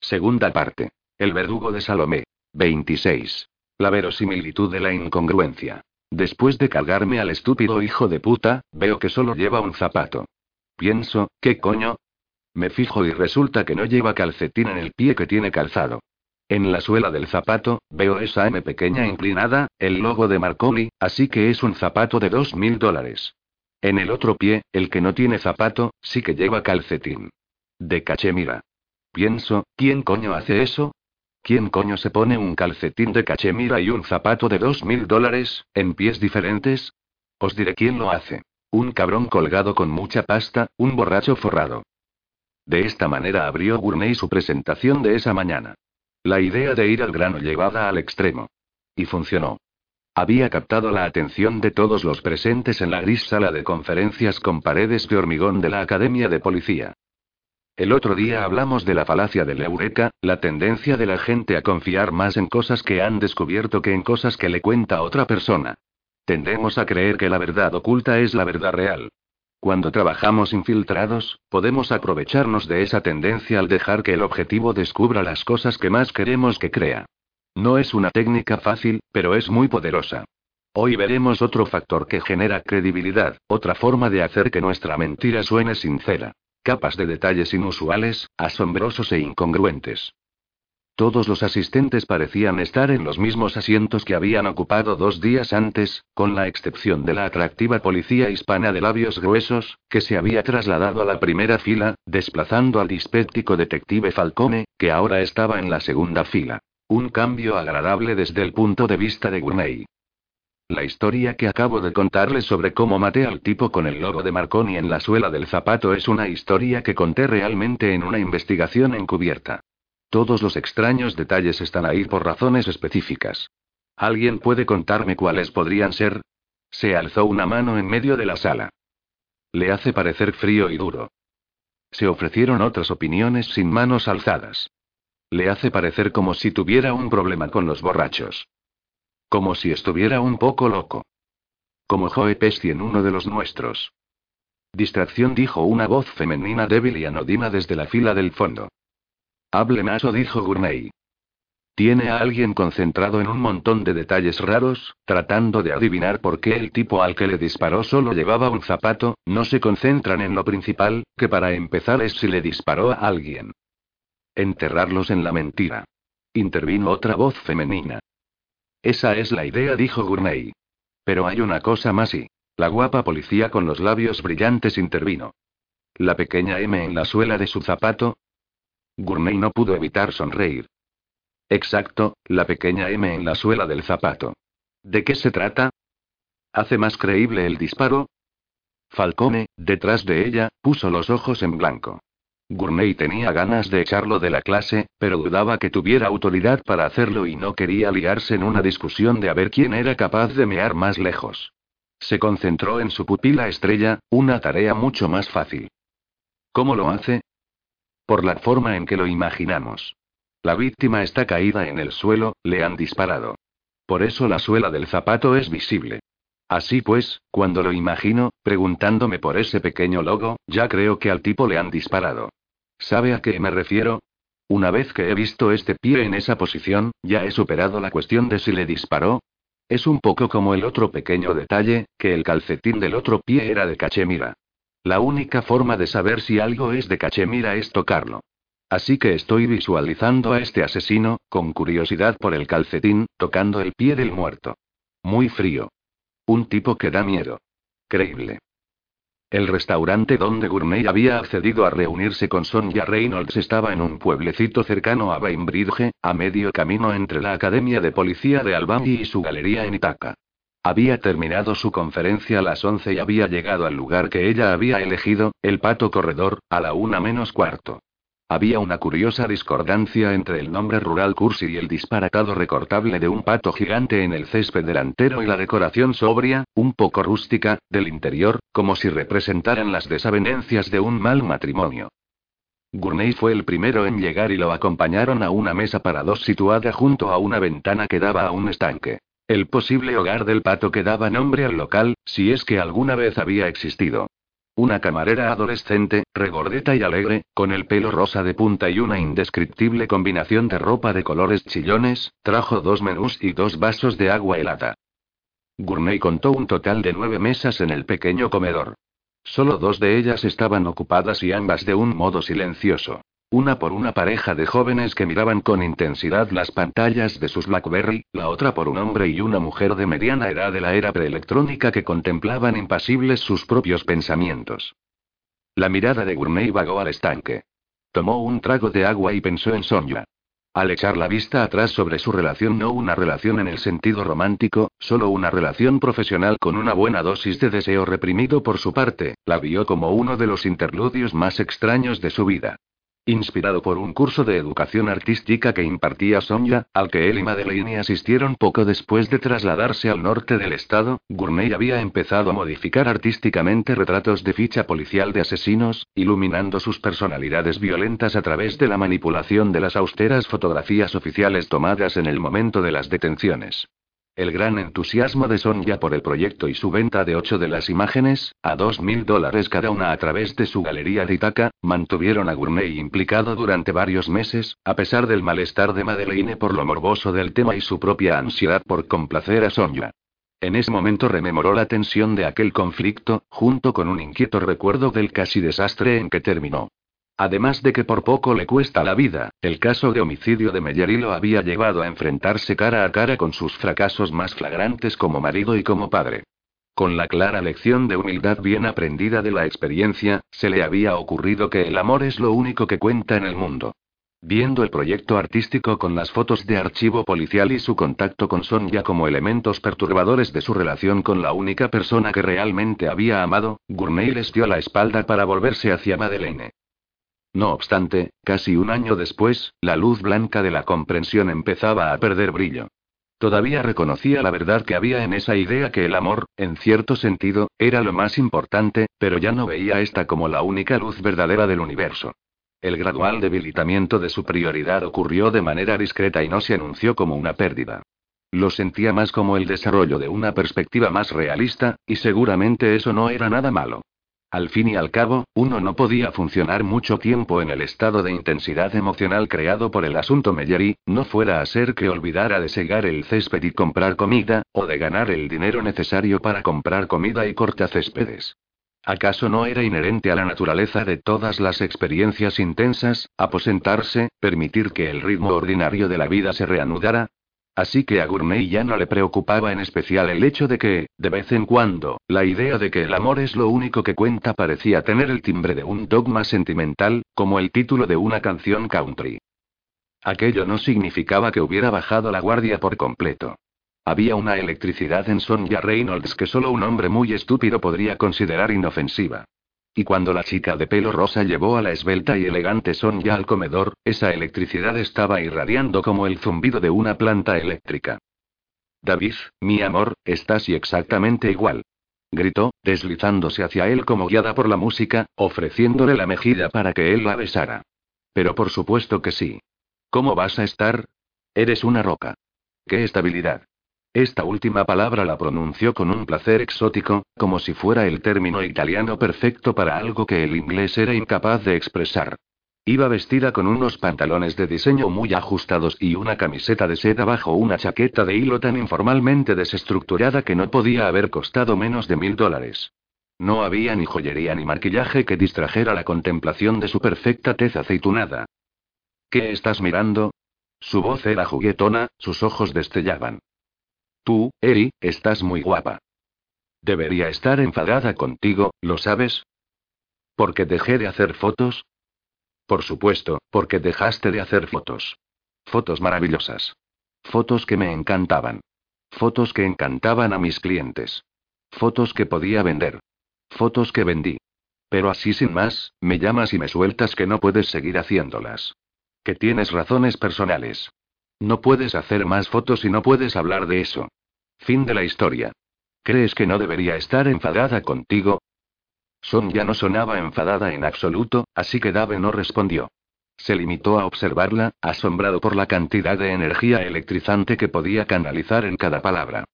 Segunda parte. El verdugo de Salomé. 26. La verosimilitud de la incongruencia. Después de cargarme al estúpido hijo de puta, veo que solo lleva un zapato. Pienso, ¿qué coño? Me fijo y resulta que no lleva calcetín en el pie que tiene calzado. En la suela del zapato, veo esa M pequeña inclinada, el logo de Marconi, así que es un zapato de dos mil dólares. En el otro pie, el que no tiene zapato, sí que lleva calcetín. De cachemira. Pienso, ¿quién coño hace eso? ¿Quién coño se pone un calcetín de cachemira y un zapato de dos mil dólares, en pies diferentes? Os diré quién lo hace. Un cabrón colgado con mucha pasta, un borracho forrado. De esta manera abrió Gurney su presentación de esa mañana. La idea de ir al grano llevada al extremo. Y funcionó. Había captado la atención de todos los presentes en la gris sala de conferencias con paredes de hormigón de la Academia de Policía. El otro día hablamos de la falacia del eureka, la tendencia de la gente a confiar más en cosas que han descubierto que en cosas que le cuenta otra persona. Tendemos a creer que la verdad oculta es la verdad real. Cuando trabajamos infiltrados, podemos aprovecharnos de esa tendencia al dejar que el objetivo descubra las cosas que más queremos que crea. No es una técnica fácil, pero es muy poderosa. Hoy veremos otro factor que genera credibilidad, otra forma de hacer que nuestra mentira suene sincera. Capas de detalles inusuales, asombrosos e incongruentes. Todos los asistentes parecían estar en los mismos asientos que habían ocupado dos días antes, con la excepción de la atractiva policía hispana de labios gruesos, que se había trasladado a la primera fila, desplazando al dispéptico detective Falcone, que ahora estaba en la segunda fila. Un cambio agradable desde el punto de vista de Gurney. La historia que acabo de contarles sobre cómo maté al tipo con el logo de Marconi en la suela del zapato es una historia que conté realmente en una investigación encubierta. Todos los extraños detalles están ahí por razones específicas. ¿Alguien puede contarme cuáles podrían ser? Se alzó una mano en medio de la sala. Le hace parecer frío y duro. Se ofrecieron otras opiniones sin manos alzadas. Le hace parecer como si tuviera un problema con los borrachos. Como si estuviera un poco loco. Como Joe Pesci en uno de los nuestros. Distracción dijo una voz femenina débil y anodina desde la fila del fondo. Hable más o dijo Gurney. Tiene a alguien concentrado en un montón de detalles raros, tratando de adivinar por qué el tipo al que le disparó solo llevaba un zapato, no se concentran en lo principal, que para empezar es si le disparó a alguien. Enterrarlos en la mentira. Intervino otra voz femenina. Esa es la idea, dijo Gurney. Pero hay una cosa más y. La guapa policía con los labios brillantes intervino. La pequeña M en la suela de su zapato. Gurney no pudo evitar sonreír. Exacto, la pequeña M en la suela del zapato. ¿De qué se trata? ¿Hace más creíble el disparo? Falcone, detrás de ella, puso los ojos en blanco. Gurney tenía ganas de echarlo de la clase, pero dudaba que tuviera autoridad para hacerlo y no quería liarse en una discusión de a ver quién era capaz de mear más lejos. Se concentró en su pupila estrella, una tarea mucho más fácil. ¿Cómo lo hace? Por la forma en que lo imaginamos. La víctima está caída en el suelo, le han disparado. Por eso la suela del zapato es visible. Así pues, cuando lo imagino, preguntándome por ese pequeño logo, ya creo que al tipo le han disparado. ¿Sabe a qué me refiero? Una vez que he visto este pie en esa posición, ya he superado la cuestión de si le disparó. Es un poco como el otro pequeño detalle, que el calcetín del otro pie era de cachemira. La única forma de saber si algo es de cachemira es tocarlo. Así que estoy visualizando a este asesino, con curiosidad por el calcetín, tocando el pie del muerto. Muy frío. Un tipo que da miedo. Creíble. El restaurante donde Gurney había accedido a reunirse con Sonja Reynolds estaba en un pueblecito cercano a Bainbridge, a medio camino entre la Academia de Policía de Albany y su galería en Ithaca. Había terminado su conferencia a las 11 y había llegado al lugar que ella había elegido, el Pato Corredor, a la una menos cuarto. Había una curiosa discordancia entre el nombre rural Cursi y el disparatado recortable de un pato gigante en el césped delantero y la decoración sobria, un poco rústica, del interior, como si representaran las desavenencias de un mal matrimonio. Gurney fue el primero en llegar y lo acompañaron a una mesa para dos situada junto a una ventana que daba a un estanque. El posible hogar del pato que daba nombre al local, si es que alguna vez había existido. Una camarera adolescente, regordeta y alegre, con el pelo rosa de punta y una indescriptible combinación de ropa de colores chillones, trajo dos menús y dos vasos de agua helada. Gurney contó un total de nueve mesas en el pequeño comedor. Solo dos de ellas estaban ocupadas y ambas de un modo silencioso. Una por una pareja de jóvenes que miraban con intensidad las pantallas de sus BlackBerry, la otra por un hombre y una mujer de mediana edad de la era preelectrónica que contemplaban impasibles sus propios pensamientos. La mirada de Gourmet vagó al estanque. Tomó un trago de agua y pensó en Sonia. Al echar la vista atrás sobre su relación, no una relación en el sentido romántico, solo una relación profesional con una buena dosis de deseo reprimido por su parte, la vio como uno de los interludios más extraños de su vida. Inspirado por un curso de educación artística que impartía Sonia, al que él y Madeleine asistieron poco después de trasladarse al norte del estado, Gourmet había empezado a modificar artísticamente retratos de ficha policial de asesinos, iluminando sus personalidades violentas a través de la manipulación de las austeras fotografías oficiales tomadas en el momento de las detenciones. El gran entusiasmo de Sonia por el proyecto y su venta de ocho de las imágenes, a dos mil dólares cada una a través de su galería de Itaca, mantuvieron a Gourmet implicado durante varios meses, a pesar del malestar de Madeleine por lo morboso del tema y su propia ansiedad por complacer a Sonia. En ese momento rememoró la tensión de aquel conflicto, junto con un inquieto recuerdo del casi desastre en que terminó. Además de que por poco le cuesta la vida, el caso de homicidio de Mellery lo había llevado a enfrentarse cara a cara con sus fracasos más flagrantes como marido y como padre. Con la clara lección de humildad bien aprendida de la experiencia, se le había ocurrido que el amor es lo único que cuenta en el mundo. Viendo el proyecto artístico con las fotos de archivo policial y su contacto con Sonia como elementos perturbadores de su relación con la única persona que realmente había amado, Gourmet les dio la espalda para volverse hacia Madeleine. No obstante, casi un año después, la luz blanca de la comprensión empezaba a perder brillo. Todavía reconocía la verdad que había en esa idea que el amor, en cierto sentido, era lo más importante, pero ya no veía esta como la única luz verdadera del universo. El gradual debilitamiento de su prioridad ocurrió de manera discreta y no se anunció como una pérdida. Lo sentía más como el desarrollo de una perspectiva más realista, y seguramente eso no era nada malo. Al fin y al cabo, uno no podía funcionar mucho tiempo en el estado de intensidad emocional creado por el asunto Mellery, no fuera a ser que olvidara de segar el césped y comprar comida, o de ganar el dinero necesario para comprar comida y cortacéspedes. ¿Acaso no era inherente a la naturaleza de todas las experiencias intensas, aposentarse, permitir que el ritmo ordinario de la vida se reanudara? Así que a Gourmet ya no le preocupaba en especial el hecho de que, de vez en cuando, la idea de que el amor es lo único que cuenta parecía tener el timbre de un dogma sentimental, como el título de una canción country. Aquello no significaba que hubiera bajado la guardia por completo. Había una electricidad en Sonja Reynolds que solo un hombre muy estúpido podría considerar inofensiva. Y cuando la chica de pelo rosa llevó a la esbelta y elegante Sonia al comedor, esa electricidad estaba irradiando como el zumbido de una planta eléctrica. David, mi amor, estás exactamente igual. Gritó, deslizándose hacia él como guiada por la música, ofreciéndole la mejilla para que él la besara. Pero por supuesto que sí. ¿Cómo vas a estar? Eres una roca. ¡Qué estabilidad! Esta última palabra la pronunció con un placer exótico, como si fuera el término italiano perfecto para algo que el inglés era incapaz de expresar. Iba vestida con unos pantalones de diseño muy ajustados y una camiseta de seda bajo una chaqueta de hilo tan informalmente desestructurada que no podía haber costado menos de mil dólares. No había ni joyería ni maquillaje que distrajera la contemplación de su perfecta tez aceitunada. ¿Qué estás mirando? Su voz era juguetona, sus ojos destellaban. Tú, Eri, estás muy guapa. Debería estar enfadada contigo, ¿lo sabes? ¿Porque dejé de hacer fotos? Por supuesto, porque dejaste de hacer fotos. Fotos maravillosas. Fotos que me encantaban. Fotos que encantaban a mis clientes. Fotos que podía vender. Fotos que vendí. Pero así sin más, me llamas y me sueltas que no puedes seguir haciéndolas. Que tienes razones personales. No puedes hacer más fotos y no puedes hablar de eso. Fin de la historia. ¿Crees que no debería estar enfadada contigo? Son ya no sonaba enfadada en absoluto, así que Dave no respondió. Se limitó a observarla, asombrado por la cantidad de energía electrizante que podía canalizar en cada palabra.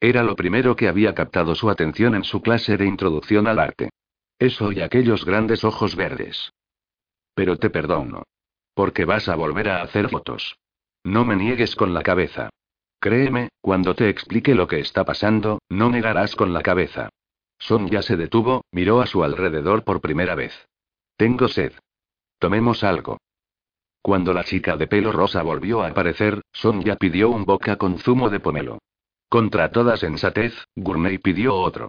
Era lo primero que había captado su atención en su clase de introducción al arte. Eso y aquellos grandes ojos verdes. Pero te perdono. Porque vas a volver a hacer fotos. No me niegues con la cabeza. Créeme, cuando te explique lo que está pasando, no negarás con la cabeza. Son ya se detuvo, miró a su alrededor por primera vez. Tengo sed. Tomemos algo. Cuando la chica de pelo rosa volvió a aparecer, Sonia pidió un boca con zumo de pomelo. Contra toda sensatez, Gurney pidió otro.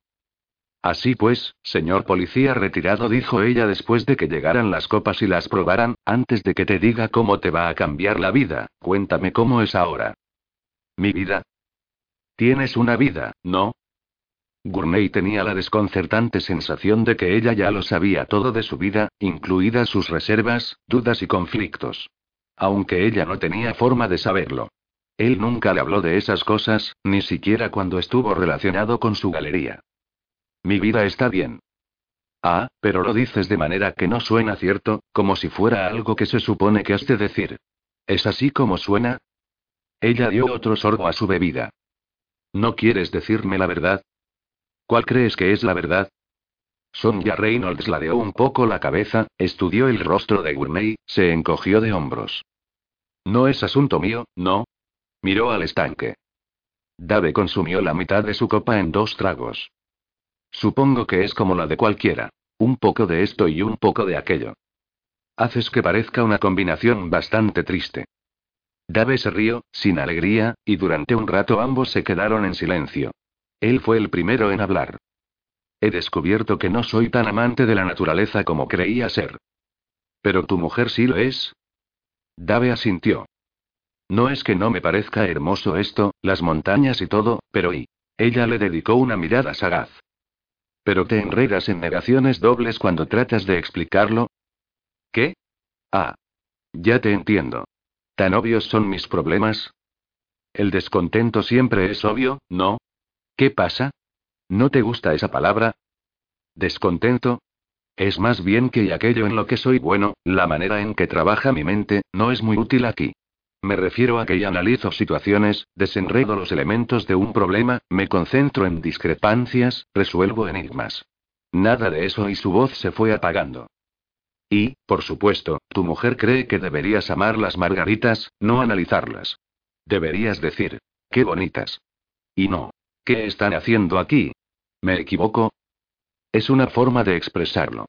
Así pues, señor policía retirado, dijo ella después de que llegaran las copas y las probaran, antes de que te diga cómo te va a cambiar la vida, cuéntame cómo es ahora. ¿Mi vida? Tienes una vida, ¿no? Gurney tenía la desconcertante sensación de que ella ya lo sabía todo de su vida, incluidas sus reservas, dudas y conflictos. Aunque ella no tenía forma de saberlo. Él nunca le habló de esas cosas, ni siquiera cuando estuvo relacionado con su galería. Mi vida está bien. Ah, pero lo dices de manera que no suena cierto, como si fuera algo que se supone que has de decir. ¿Es así como suena? Ella dio otro sorbo a su bebida. ¿No quieres decirme la verdad? ¿Cuál crees que es la verdad? Sonja Reynolds ladeó un poco la cabeza, estudió el rostro de Gurney, se encogió de hombros. No es asunto mío, no. Miró al estanque. Dave consumió la mitad de su copa en dos tragos. Supongo que es como la de cualquiera. Un poco de esto y un poco de aquello. Haces que parezca una combinación bastante triste. Dave se rió, sin alegría, y durante un rato ambos se quedaron en silencio. Él fue el primero en hablar. He descubierto que no soy tan amante de la naturaleza como creía ser. Pero tu mujer sí lo es. Dave asintió. No es que no me parezca hermoso esto, las montañas y todo, pero y. Ella le dedicó una mirada sagaz. Pero te enredas en negaciones dobles cuando tratas de explicarlo. ¿Qué? Ah. Ya te entiendo. ¿Tan obvios son mis problemas? El descontento siempre es obvio, ¿no? ¿Qué pasa? ¿No te gusta esa palabra? ¿Descontento? Es más bien que aquello en lo que soy bueno, la manera en que trabaja mi mente, no es muy útil aquí. Me refiero a que analizo situaciones, desenredo los elementos de un problema, me concentro en discrepancias, resuelvo enigmas. Nada de eso y su voz se fue apagando. Y, por supuesto, tu mujer cree que deberías amar las margaritas, no analizarlas. Deberías decir, qué bonitas. Y no. ¿Qué están haciendo aquí? ¿Me equivoco? Es una forma de expresarlo.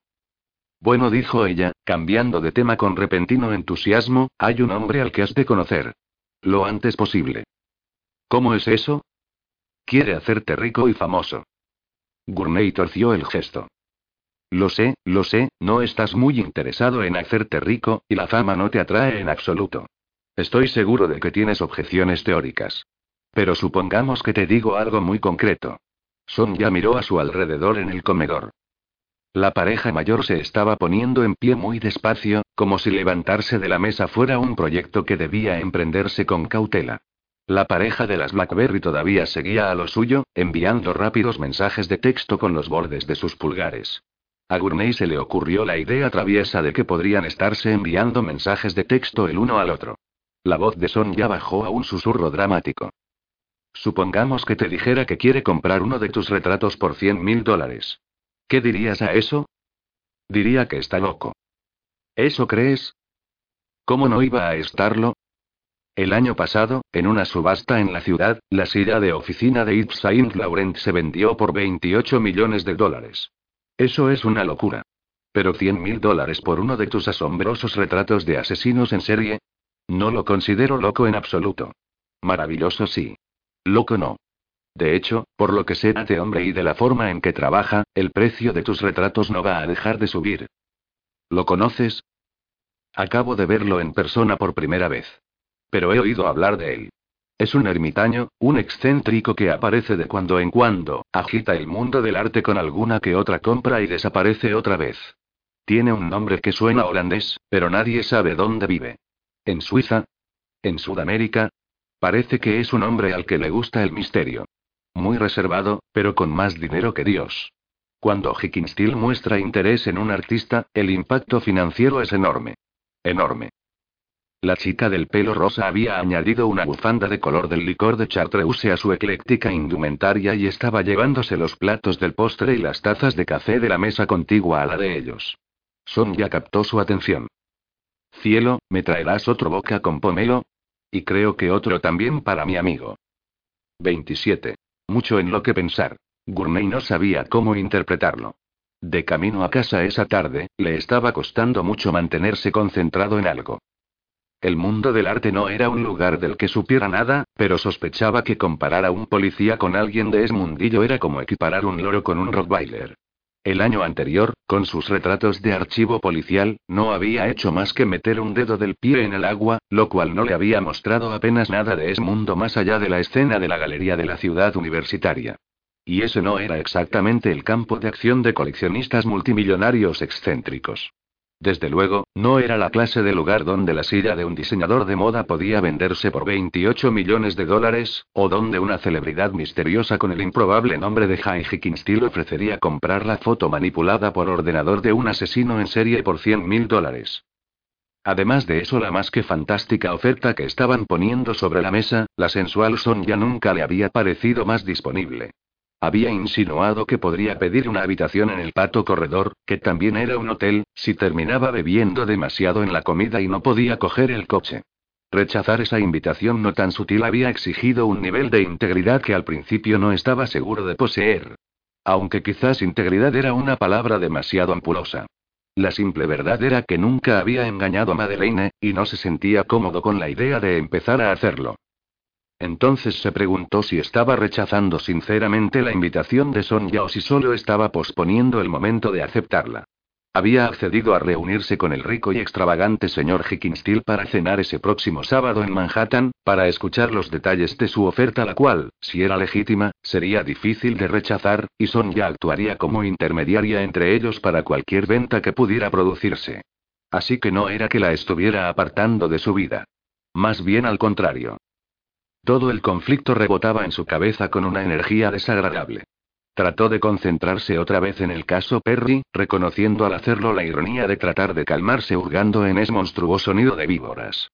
Bueno, dijo ella, cambiando de tema con repentino entusiasmo, hay un hombre al que has de conocer. Lo antes posible. ¿Cómo es eso? Quiere hacerte rico y famoso. Gurney torció el gesto. Lo sé, lo sé, no estás muy interesado en hacerte rico, y la fama no te atrae en absoluto. Estoy seguro de que tienes objeciones teóricas. Pero supongamos que te digo algo muy concreto. Son ya miró a su alrededor en el comedor. La pareja mayor se estaba poniendo en pie muy despacio, como si levantarse de la mesa fuera un proyecto que debía emprenderse con cautela. La pareja de las Blackberry todavía seguía a lo suyo, enviando rápidos mensajes de texto con los bordes de sus pulgares. A Gurney se le ocurrió la idea traviesa de que podrían estarse enviando mensajes de texto el uno al otro. La voz de Son ya bajó a un susurro dramático. Supongamos que te dijera que quiere comprar uno de tus retratos por 100 mil dólares. ¿Qué dirías a eso? Diría que está loco. ¿Eso crees? ¿Cómo no iba a estarlo? El año pasado, en una subasta en la ciudad, la silla de oficina de Yves Saint Laurent se vendió por 28 millones de dólares. Eso es una locura. Pero 100 mil dólares por uno de tus asombrosos retratos de asesinos en serie. No lo considero loco en absoluto. Maravilloso sí. Loco no. De hecho, por lo que sé de este hombre y de la forma en que trabaja, el precio de tus retratos no va a dejar de subir. ¿Lo conoces? Acabo de verlo en persona por primera vez. Pero he oído hablar de él. Es un ermitaño, un excéntrico que aparece de cuando en cuando, agita el mundo del arte con alguna que otra compra y desaparece otra vez. Tiene un nombre que suena holandés, pero nadie sabe dónde vive. ¿En Suiza? ¿En Sudamérica? Parece que es un hombre al que le gusta el misterio. Muy reservado, pero con más dinero que Dios. Cuando Hickinsteel muestra interés en un artista, el impacto financiero es enorme. Enorme. La chica del pelo rosa había añadido una bufanda de color del licor de Chartreuse a su ecléctica indumentaria y estaba llevándose los platos del postre y las tazas de café de la mesa contigua a la de ellos. Sonia captó su atención. Cielo, ¿me traerás otro boca con pomelo? Y creo que otro también para mi amigo. 27. Mucho en lo que pensar. Gourmet no sabía cómo interpretarlo. De camino a casa esa tarde, le estaba costando mucho mantenerse concentrado en algo. El mundo del arte no era un lugar del que supiera nada, pero sospechaba que comparar a un policía con alguien de ese mundillo era como equiparar un loro con un rottweiler. El año anterior, con sus retratos de archivo policial, no había hecho más que meter un dedo del pie en el agua, lo cual no le había mostrado apenas nada de ese mundo más allá de la escena de la galería de la ciudad universitaria. Y ese no era exactamente el campo de acción de coleccionistas multimillonarios excéntricos. Desde luego, no era la clase de lugar donde la silla de un diseñador de moda podía venderse por 28 millones de dólares, o donde una celebridad misteriosa con el improbable nombre de High Hickinsteel ofrecería comprar la foto manipulada por ordenador de un asesino en serie por 100 mil dólares. Además de eso, la más que fantástica oferta que estaban poniendo sobre la mesa, la sensual Sonia nunca le había parecido más disponible. Había insinuado que podría pedir una habitación en el pato corredor, que también era un hotel, si terminaba bebiendo demasiado en la comida y no podía coger el coche. Rechazar esa invitación no tan sutil había exigido un nivel de integridad que al principio no estaba seguro de poseer. Aunque quizás integridad era una palabra demasiado ampulosa. La simple verdad era que nunca había engañado a Madeleine, y no se sentía cómodo con la idea de empezar a hacerlo. Entonces se preguntó si estaba rechazando sinceramente la invitación de Sonia o si solo estaba posponiendo el momento de aceptarla. Había accedido a reunirse con el rico y extravagante señor Hickinsteel para cenar ese próximo sábado en Manhattan, para escuchar los detalles de su oferta, la cual, si era legítima, sería difícil de rechazar, y Sonia actuaría como intermediaria entre ellos para cualquier venta que pudiera producirse. Así que no era que la estuviera apartando de su vida. Más bien al contrario. Todo el conflicto rebotaba en su cabeza con una energía desagradable. Trató de concentrarse otra vez en el caso Perry, reconociendo al hacerlo la ironía de tratar de calmarse hurgando en ese monstruoso nido de víboras.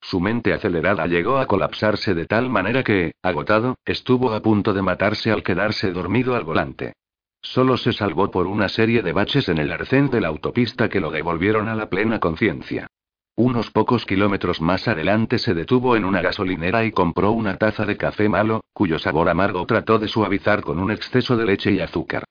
Su mente acelerada llegó a colapsarse de tal manera que, agotado, estuvo a punto de matarse al quedarse dormido al volante. Solo se salvó por una serie de baches en el arcén de la autopista que lo devolvieron a la plena conciencia. Unos pocos kilómetros más adelante se detuvo en una gasolinera y compró una taza de café malo, cuyo sabor amargo trató de suavizar con un exceso de leche y azúcar.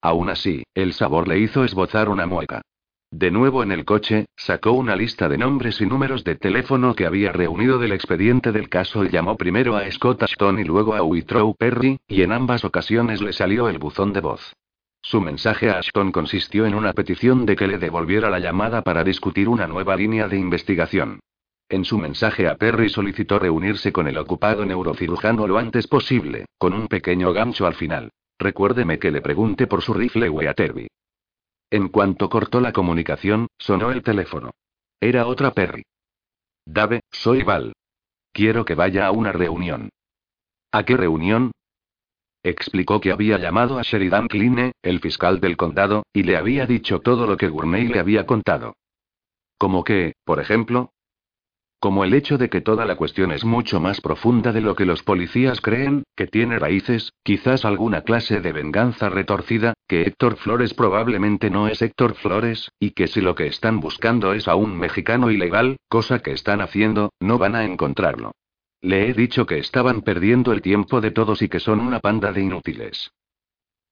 Aún así, el sabor le hizo esbozar una mueca. De nuevo en el coche, sacó una lista de nombres y números de teléfono que había reunido del expediente del caso y llamó primero a Scott Ashton y luego a Withrow Perry, y en ambas ocasiones le salió el buzón de voz. Su mensaje a Ashton consistió en una petición de que le devolviera la llamada para discutir una nueva línea de investigación. En su mensaje a Perry solicitó reunirse con el ocupado neurocirujano lo antes posible, con un pequeño gancho al final. Recuérdeme que le pregunte por su rifle Weatherby. En cuanto cortó la comunicación, sonó el teléfono. Era otra Perry. Dave, soy Val. Quiero que vaya a una reunión. ¿A qué reunión? Explicó que había llamado a Sheridan Kline, el fiscal del condado, y le había dicho todo lo que Gourmet le había contado. Como que, por ejemplo, como el hecho de que toda la cuestión es mucho más profunda de lo que los policías creen, que tiene raíces, quizás alguna clase de venganza retorcida, que Héctor Flores probablemente no es Héctor Flores, y que si lo que están buscando es a un mexicano ilegal, cosa que están haciendo, no van a encontrarlo. Le he dicho que estaban perdiendo el tiempo de todos y que son una panda de inútiles.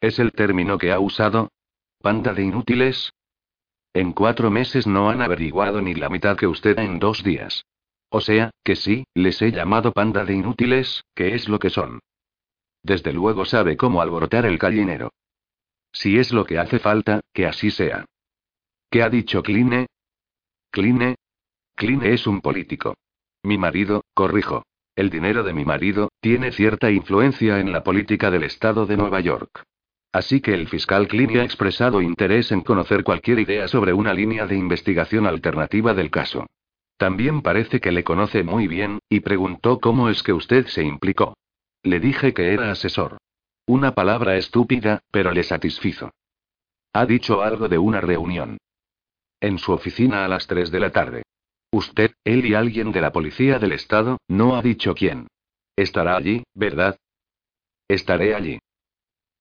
¿Es el término que ha usado? ¿Panda de inútiles? En cuatro meses no han averiguado ni la mitad que usted en dos días. O sea, que sí, les he llamado panda de inútiles, que es lo que son. Desde luego sabe cómo alborotar el gallinero. Si es lo que hace falta, que así sea. ¿Qué ha dicho Kline? Kline? Kline es un político. Mi marido, corrijo. El dinero de mi marido tiene cierta influencia en la política del estado de Nueva York. Así que el fiscal Cleary ha expresado interés en conocer cualquier idea sobre una línea de investigación alternativa del caso. También parece que le conoce muy bien, y preguntó cómo es que usted se implicó. Le dije que era asesor. Una palabra estúpida, pero le satisfizo. Ha dicho algo de una reunión. En su oficina a las 3 de la tarde. Usted, él y alguien de la policía del estado, no ha dicho quién. Estará allí, ¿verdad? Estaré allí.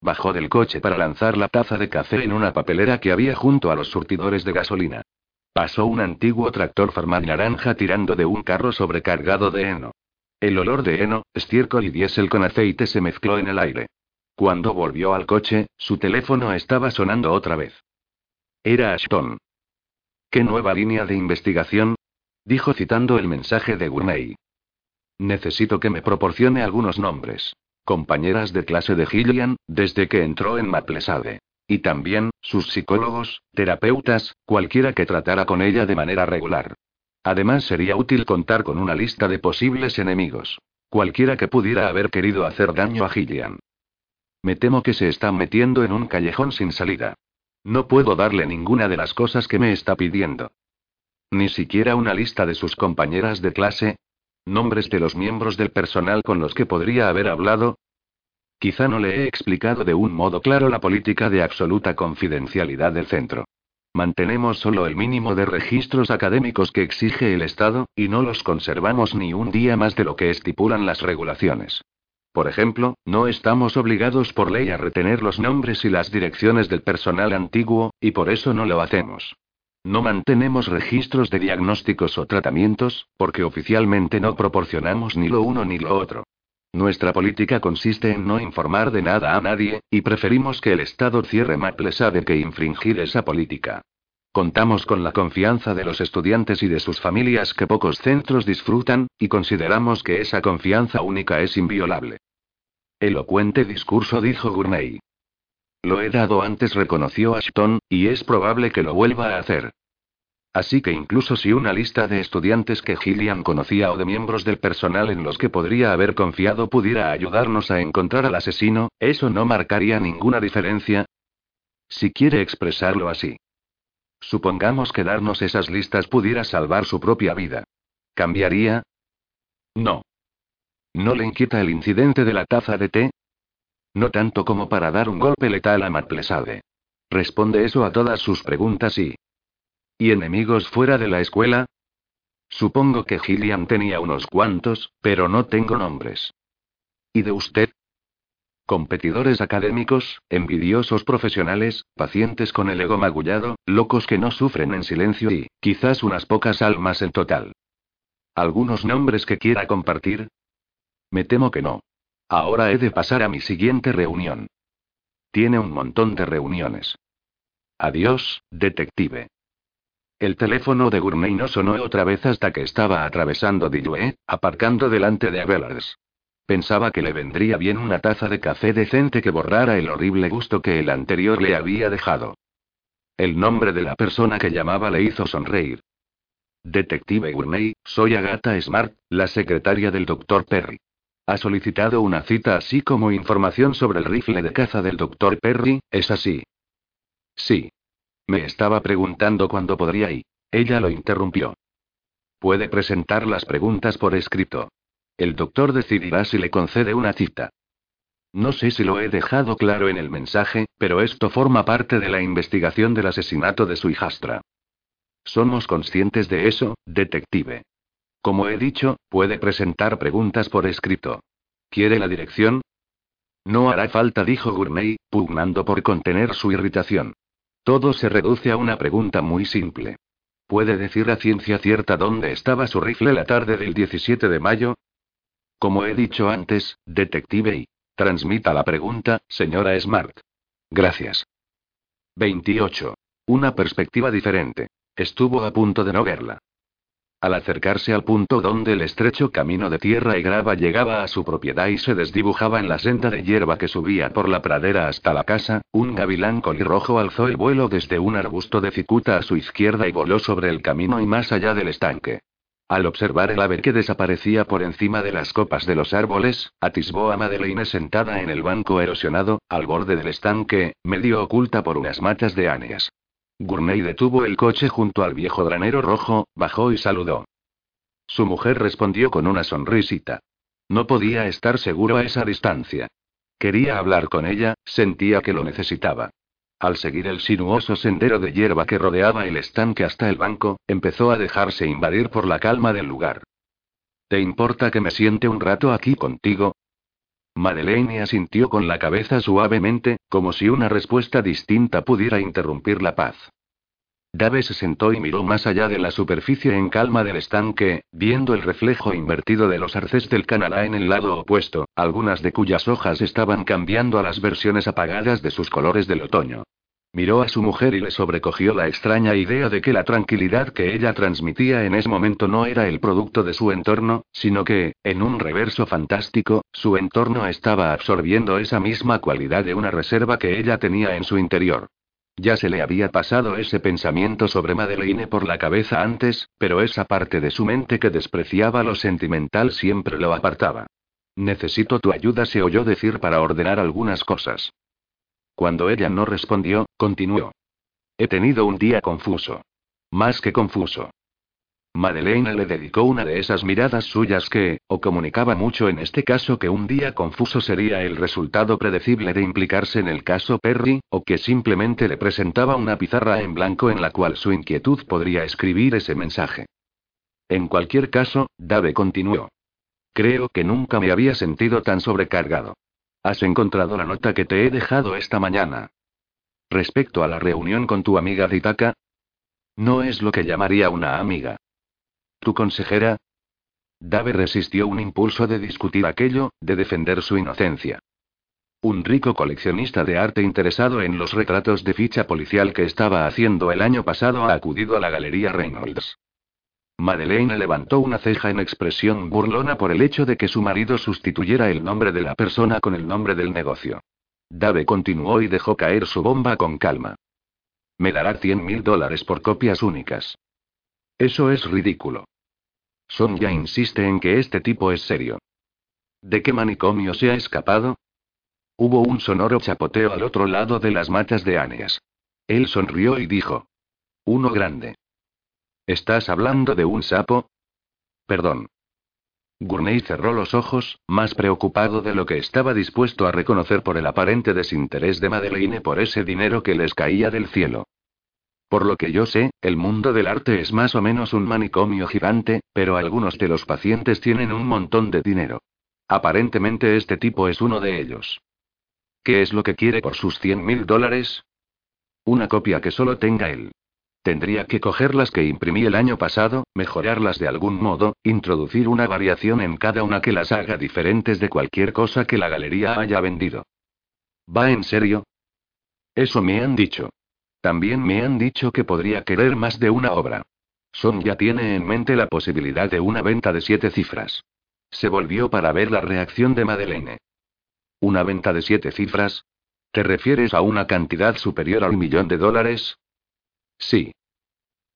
Bajó del coche para lanzar la taza de café en una papelera que había junto a los surtidores de gasolina. Pasó un antiguo tractor farmar naranja tirando de un carro sobrecargado de heno. El olor de heno, estiércol y diésel con aceite se mezcló en el aire. Cuando volvió al coche, su teléfono estaba sonando otra vez. Era Ashton. ¿Qué nueva línea de investigación? Dijo citando el mensaje de Gurney. Necesito que me proporcione algunos nombres compañeras de clase de Gillian, desde que entró en Maplesade. Y también, sus psicólogos, terapeutas, cualquiera que tratara con ella de manera regular. Además sería útil contar con una lista de posibles enemigos. Cualquiera que pudiera haber querido hacer daño a Gillian. Me temo que se está metiendo en un callejón sin salida. No puedo darle ninguna de las cosas que me está pidiendo. Ni siquiera una lista de sus compañeras de clase, ¿Nombres de los miembros del personal con los que podría haber hablado? Quizá no le he explicado de un modo claro la política de absoluta confidencialidad del centro. Mantenemos solo el mínimo de registros académicos que exige el Estado, y no los conservamos ni un día más de lo que estipulan las regulaciones. Por ejemplo, no estamos obligados por ley a retener los nombres y las direcciones del personal antiguo, y por eso no lo hacemos. No mantenemos registros de diagnósticos o tratamientos, porque oficialmente no proporcionamos ni lo uno ni lo otro. Nuestra política consiste en no informar de nada a nadie, y preferimos que el Estado cierre Maple que infringir esa política. Contamos con la confianza de los estudiantes y de sus familias que pocos centros disfrutan, y consideramos que esa confianza única es inviolable. Elocuente discurso, dijo Gurney. Lo he dado antes, reconoció Ashton, y es probable que lo vuelva a hacer. Así que incluso si una lista de estudiantes que Gillian conocía o de miembros del personal en los que podría haber confiado pudiera ayudarnos a encontrar al asesino, eso no marcaría ninguna diferencia. Si quiere expresarlo así. Supongamos que darnos esas listas pudiera salvar su propia vida. ¿Cambiaría? No. ¿No le inquieta el incidente de la taza de té? No tanto como para dar un golpe letal a Maplesade. Responde eso a todas sus preguntas y... ¿Y enemigos fuera de la escuela? Supongo que Gillian tenía unos cuantos, pero no tengo nombres. ¿Y de usted? Competidores académicos, envidiosos profesionales, pacientes con el ego magullado, locos que no sufren en silencio y, quizás unas pocas almas en total. ¿Algunos nombres que quiera compartir? Me temo que no. Ahora he de pasar a mi siguiente reunión. Tiene un montón de reuniones. Adiós, detective. El teléfono de Gurney no sonó otra vez hasta que estaba atravesando Dilué, aparcando delante de Abelars. Pensaba que le vendría bien una taza de café decente que borrara el horrible gusto que el anterior le había dejado. El nombre de la persona que llamaba le hizo sonreír. Detective Gurney, soy Agatha Smart, la secretaria del doctor Perry. Ha solicitado una cita así como información sobre el rifle de caza del Dr. Perry, ¿es así? Sí. Me estaba preguntando cuándo podría ir. Ella lo interrumpió. Puede presentar las preguntas por escrito. El doctor decidirá si le concede una cita. No sé si lo he dejado claro en el mensaje, pero esto forma parte de la investigación del asesinato de su hijastra. Somos conscientes de eso, detective. Como he dicho, puede presentar preguntas por escrito. ¿Quiere la dirección? No hará falta, dijo Gurney, pugnando por contener su irritación. Todo se reduce a una pregunta muy simple. ¿Puede decir a ciencia cierta dónde estaba su rifle la tarde del 17 de mayo? Como he dicho antes, detective y. Transmita la pregunta, señora Smart. Gracias. 28. Una perspectiva diferente. Estuvo a punto de no verla. Al acercarse al punto donde el estrecho camino de tierra y grava llegaba a su propiedad y se desdibujaba en la senda de hierba que subía por la pradera hasta la casa, un gavilán colirrojo alzó el vuelo desde un arbusto de cicuta a su izquierda y voló sobre el camino y más allá del estanque. Al observar el ave que desaparecía por encima de las copas de los árboles, atisbó a Madeleine sentada en el banco erosionado, al borde del estanque, medio oculta por unas matas de áneas. Gournay detuvo el coche junto al viejo granero rojo, bajó y saludó. Su mujer respondió con una sonrisita. No podía estar seguro a esa distancia. Quería hablar con ella, sentía que lo necesitaba. Al seguir el sinuoso sendero de hierba que rodeaba el estanque hasta el banco, empezó a dejarse invadir por la calma del lugar. ¿Te importa que me siente un rato aquí contigo? Madeleine asintió con la cabeza suavemente, como si una respuesta distinta pudiera interrumpir la paz. Dave se sentó y miró más allá de la superficie en calma del estanque, viendo el reflejo invertido de los arces del Canadá en el lado opuesto, algunas de cuyas hojas estaban cambiando a las versiones apagadas de sus colores del otoño. Miró a su mujer y le sobrecogió la extraña idea de que la tranquilidad que ella transmitía en ese momento no era el producto de su entorno, sino que, en un reverso fantástico, su entorno estaba absorbiendo esa misma cualidad de una reserva que ella tenía en su interior. Ya se le había pasado ese pensamiento sobre Madeleine por la cabeza antes, pero esa parte de su mente que despreciaba lo sentimental siempre lo apartaba. Necesito tu ayuda, se oyó decir para ordenar algunas cosas. Cuando ella no respondió, continuó. He tenido un día confuso. Más que confuso. Madeleine le dedicó una de esas miradas suyas que, o comunicaba mucho en este caso que un día confuso sería el resultado predecible de implicarse en el caso Perry, o que simplemente le presentaba una pizarra en blanco en la cual su inquietud podría escribir ese mensaje. En cualquier caso, Dave continuó. Creo que nunca me había sentido tan sobrecargado. ¿Has encontrado la nota que te he dejado esta mañana? Respecto a la reunión con tu amiga Ditaka. No es lo que llamaría una amiga. ¿Tu consejera? Dave resistió un impulso de discutir aquello, de defender su inocencia. Un rico coleccionista de arte interesado en los retratos de ficha policial que estaba haciendo el año pasado ha acudido a la Galería Reynolds. Madeleine levantó una ceja en expresión burlona por el hecho de que su marido sustituyera el nombre de la persona con el nombre del negocio. Dave continuó y dejó caer su bomba con calma. Me dará cien mil dólares por copias únicas. Eso es ridículo. Sonia insiste en que este tipo es serio. ¿De qué manicomio se ha escapado? Hubo un sonoro chapoteo al otro lado de las matas de Aneas. Él sonrió y dijo. Uno grande. ¿Estás hablando de un sapo? Perdón. Gurney cerró los ojos, más preocupado de lo que estaba dispuesto a reconocer por el aparente desinterés de Madeleine por ese dinero que les caía del cielo. Por lo que yo sé, el mundo del arte es más o menos un manicomio gigante, pero algunos de los pacientes tienen un montón de dinero. Aparentemente este tipo es uno de ellos. ¿Qué es lo que quiere por sus 100 mil dólares? Una copia que solo tenga él. Tendría que coger las que imprimí el año pasado, mejorarlas de algún modo, introducir una variación en cada una que las haga diferentes de cualquier cosa que la galería haya vendido. ¿Va en serio? Eso me han dicho. También me han dicho que podría querer más de una obra. Son ya tiene en mente la posibilidad de una venta de siete cifras. Se volvió para ver la reacción de Madeleine. ¿Una venta de siete cifras? ¿Te refieres a una cantidad superior al millón de dólares? Sí.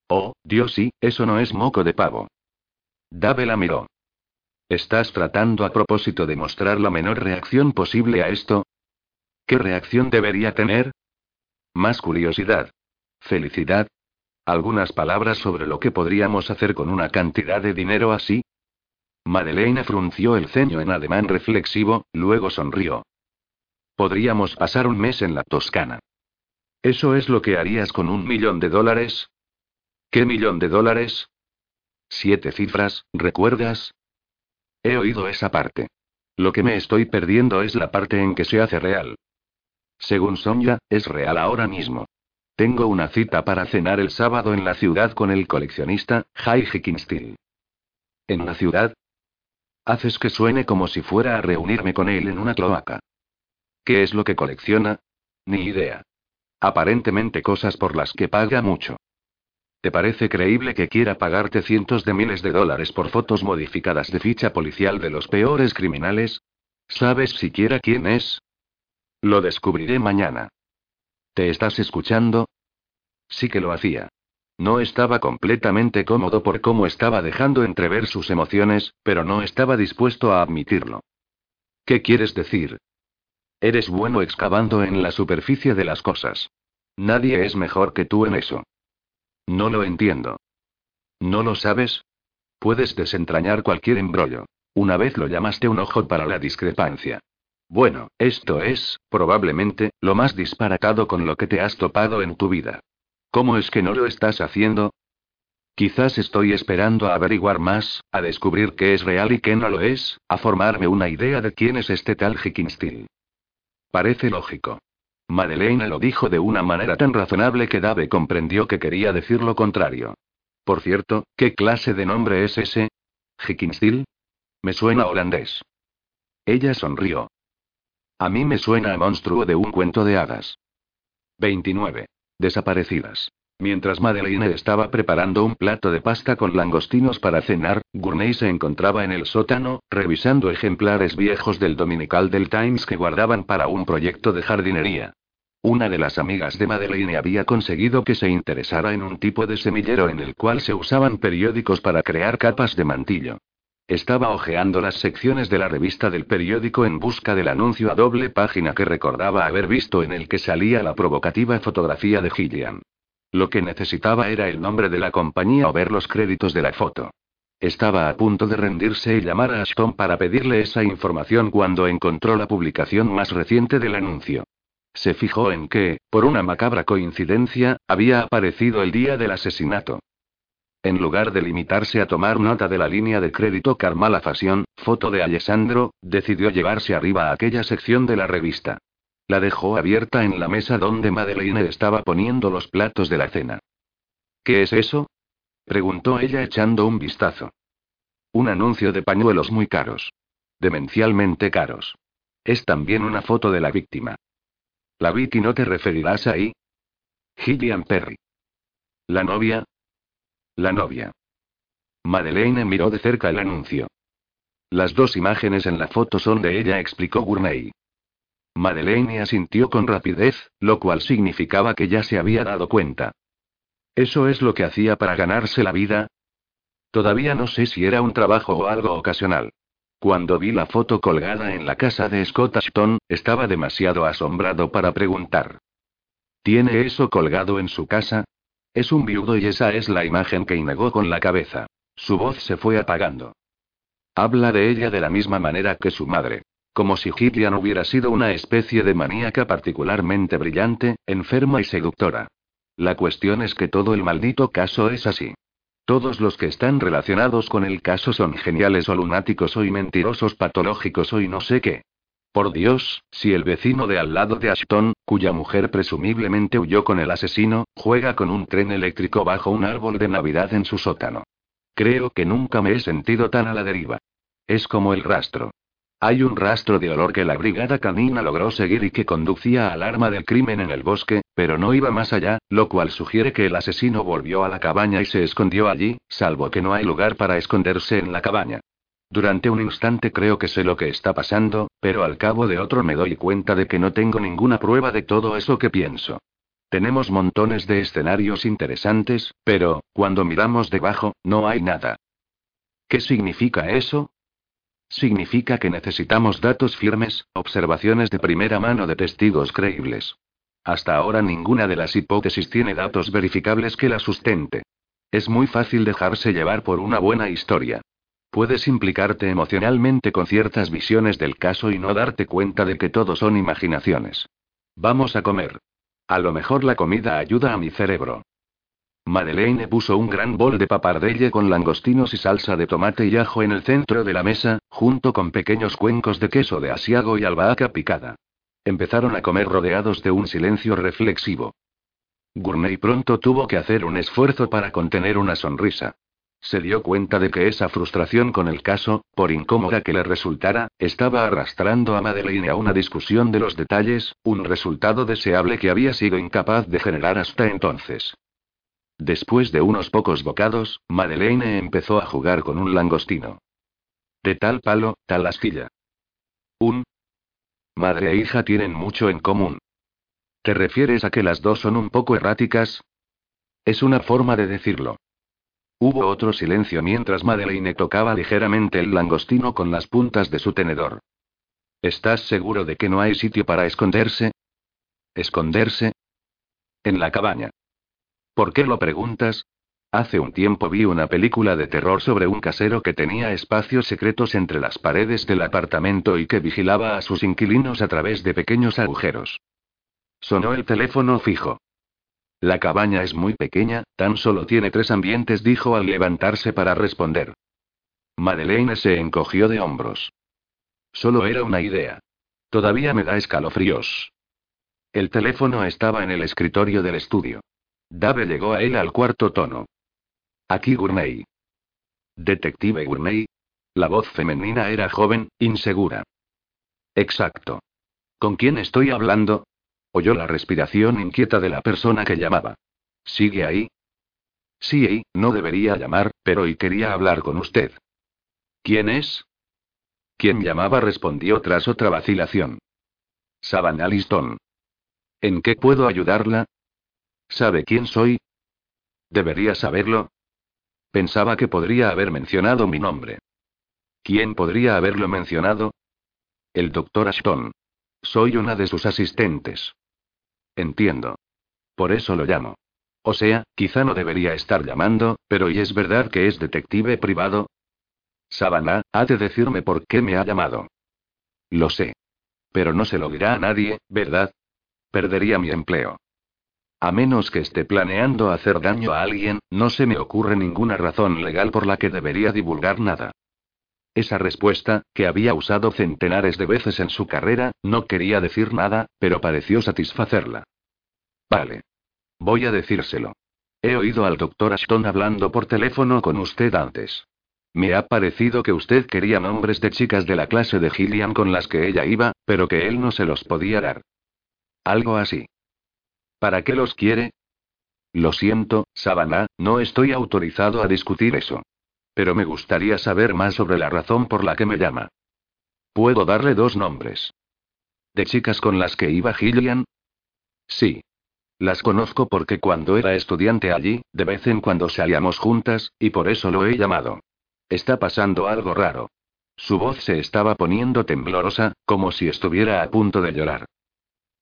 Oh, Dios sí, eso no es moco de pavo. Dave la miró. ¿Estás tratando a propósito de mostrar la menor reacción posible a esto? ¿Qué reacción debería tener? Más curiosidad. Felicidad. ¿Algunas palabras sobre lo que podríamos hacer con una cantidad de dinero así? Madeleine frunció el ceño en ademán reflexivo, luego sonrió. Podríamos pasar un mes en la Toscana. ¿Eso es lo que harías con un millón de dólares? ¿Qué millón de dólares? Siete cifras, ¿recuerdas? He oído esa parte. Lo que me estoy perdiendo es la parte en que se hace real. Según Sonia, es real ahora mismo. Tengo una cita para cenar el sábado en la ciudad con el coleccionista, Jai Hickinstil. ¿En la ciudad? Haces que suene como si fuera a reunirme con él en una cloaca. ¿Qué es lo que colecciona? Ni idea. Aparentemente cosas por las que paga mucho. ¿Te parece creíble que quiera pagarte cientos de miles de dólares por fotos modificadas de ficha policial de los peores criminales? ¿Sabes siquiera quién es? Lo descubriré mañana. ¿Te estás escuchando? Sí que lo hacía. No estaba completamente cómodo por cómo estaba dejando entrever sus emociones, pero no estaba dispuesto a admitirlo. ¿Qué quieres decir? Eres bueno excavando en la superficie de las cosas. Nadie es mejor que tú en eso. No lo entiendo. ¿No lo sabes? Puedes desentrañar cualquier embrollo. Una vez lo llamaste un ojo para la discrepancia. Bueno, esto es, probablemente, lo más disparatado con lo que te has topado en tu vida. ¿Cómo es que no lo estás haciendo? Quizás estoy esperando a averiguar más, a descubrir qué es real y qué no lo es, a formarme una idea de quién es este tal Hickinstil. Parece lógico. Madeleine lo dijo de una manera tan razonable que Dave comprendió que quería decir lo contrario. Por cierto, ¿qué clase de nombre es ese? ¿Hickinstil? Me suena holandés. Ella sonrió. A mí me suena a monstruo de un cuento de hadas. 29. Desaparecidas. Mientras Madeleine estaba preparando un plato de pasta con langostinos para cenar, Gurney se encontraba en el sótano, revisando ejemplares viejos del Dominical del Times que guardaban para un proyecto de jardinería. Una de las amigas de Madeleine había conseguido que se interesara en un tipo de semillero en el cual se usaban periódicos para crear capas de mantillo. Estaba hojeando las secciones de la revista del periódico en busca del anuncio a doble página que recordaba haber visto en el que salía la provocativa fotografía de Gillian. Lo que necesitaba era el nombre de la compañía o ver los créditos de la foto. Estaba a punto de rendirse y llamar a Ashton para pedirle esa información cuando encontró la publicación más reciente del anuncio. Se fijó en que, por una macabra coincidencia, había aparecido el día del asesinato. En lugar de limitarse a tomar nota de la línea de crédito Carmala Fashion, foto de Alessandro, decidió llevarse arriba a aquella sección de la revista. La dejó abierta en la mesa donde Madeleine estaba poniendo los platos de la cena. ¿Qué es eso? preguntó ella echando un vistazo. Un anuncio de pañuelos muy caros. Demencialmente caros. Es también una foto de la víctima. La Vicky no te referirás ahí. Gillian Perry. La novia. La novia. Madeleine miró de cerca el anuncio. Las dos imágenes en la foto son de ella, explicó Gurney. Madeleine asintió con rapidez, lo cual significaba que ya se había dado cuenta. ¿Eso es lo que hacía para ganarse la vida? Todavía no sé si era un trabajo o algo ocasional. Cuando vi la foto colgada en la casa de Scott Ashton, estaba demasiado asombrado para preguntar. ¿Tiene eso colgado en su casa? Es un viudo y esa es la imagen que negó con la cabeza. Su voz se fue apagando. Habla de ella de la misma manera que su madre. Como si Gillian hubiera sido una especie de maníaca particularmente brillante, enferma y seductora. La cuestión es que todo el maldito caso es así. Todos los que están relacionados con el caso son geniales o lunáticos o mentirosos patológicos o y no sé qué. Por Dios, si el vecino de al lado de Ashton, cuya mujer presumiblemente huyó con el asesino, juega con un tren eléctrico bajo un árbol de Navidad en su sótano. Creo que nunca me he sentido tan a la deriva. Es como el rastro. Hay un rastro de olor que la brigada canina logró seguir y que conducía al arma del crimen en el bosque, pero no iba más allá, lo cual sugiere que el asesino volvió a la cabaña y se escondió allí, salvo que no hay lugar para esconderse en la cabaña. Durante un instante creo que sé lo que está pasando, pero al cabo de otro me doy cuenta de que no tengo ninguna prueba de todo eso que pienso. Tenemos montones de escenarios interesantes, pero, cuando miramos debajo, no hay nada. ¿Qué significa eso? Significa que necesitamos datos firmes, observaciones de primera mano de testigos creíbles. Hasta ahora ninguna de las hipótesis tiene datos verificables que la sustente. Es muy fácil dejarse llevar por una buena historia. Puedes implicarte emocionalmente con ciertas visiones del caso y no darte cuenta de que todo son imaginaciones. Vamos a comer. A lo mejor la comida ayuda a mi cerebro. Madeleine puso un gran bol de papardelle con langostinos y salsa de tomate y ajo en el centro de la mesa, junto con pequeños cuencos de queso de asiago y albahaca picada. Empezaron a comer rodeados de un silencio reflexivo. Gourmet pronto tuvo que hacer un esfuerzo para contener una sonrisa. Se dio cuenta de que esa frustración con el caso, por incómoda que le resultara, estaba arrastrando a Madeleine a una discusión de los detalles, un resultado deseable que había sido incapaz de generar hasta entonces. Después de unos pocos bocados, Madeleine empezó a jugar con un langostino. De tal palo, tal asquilla. Un. Madre e hija tienen mucho en común. ¿Te refieres a que las dos son un poco erráticas? Es una forma de decirlo. Hubo otro silencio mientras Madeleine tocaba ligeramente el langostino con las puntas de su tenedor. ¿Estás seguro de que no hay sitio para esconderse? ¿Esconderse? En la cabaña. ¿Por qué lo preguntas? Hace un tiempo vi una película de terror sobre un casero que tenía espacios secretos entre las paredes del apartamento y que vigilaba a sus inquilinos a través de pequeños agujeros. Sonó el teléfono fijo. La cabaña es muy pequeña, tan solo tiene tres ambientes, dijo al levantarse para responder. Madeleine se encogió de hombros. Solo era una idea. Todavía me da escalofríos. El teléfono estaba en el escritorio del estudio. Dave llegó a él al cuarto tono. Aquí Gurney. Detective Gurney. La voz femenina era joven, insegura. Exacto. ¿Con quién estoy hablando? Oyó la respiración inquieta de la persona que llamaba. ¿Sigue ahí? Sí, no debería llamar, pero hoy quería hablar con usted. ¿Quién es? Quien llamaba respondió tras otra vacilación. Savannah Liston. ¿En qué puedo ayudarla? ¿Sabe quién soy? Debería saberlo, Pensaba que podría haber mencionado mi nombre. ¿Quién podría haberlo mencionado? El doctor Ashton. Soy una de sus asistentes. Entiendo. Por eso lo llamo. O sea, quizá no debería estar llamando, pero ¿y es verdad que es detective privado? Savannah, ha de decirme por qué me ha llamado. Lo sé. Pero no se lo dirá a nadie, ¿verdad? Perdería mi empleo. A menos que esté planeando hacer daño a alguien, no se me ocurre ninguna razón legal por la que debería divulgar nada. Esa respuesta, que había usado centenares de veces en su carrera, no quería decir nada, pero pareció satisfacerla. Vale. Voy a decírselo. He oído al doctor Ashton hablando por teléfono con usted antes. Me ha parecido que usted quería nombres de chicas de la clase de Gillian con las que ella iba, pero que él no se los podía dar. Algo así. ¿Para qué los quiere? Lo siento, Savannah, no estoy autorizado a discutir eso. Pero me gustaría saber más sobre la razón por la que me llama. Puedo darle dos nombres. ¿De chicas con las que iba Gillian? Sí. Las conozco porque cuando era estudiante allí, de vez en cuando salíamos juntas, y por eso lo he llamado. Está pasando algo raro. Su voz se estaba poniendo temblorosa, como si estuviera a punto de llorar.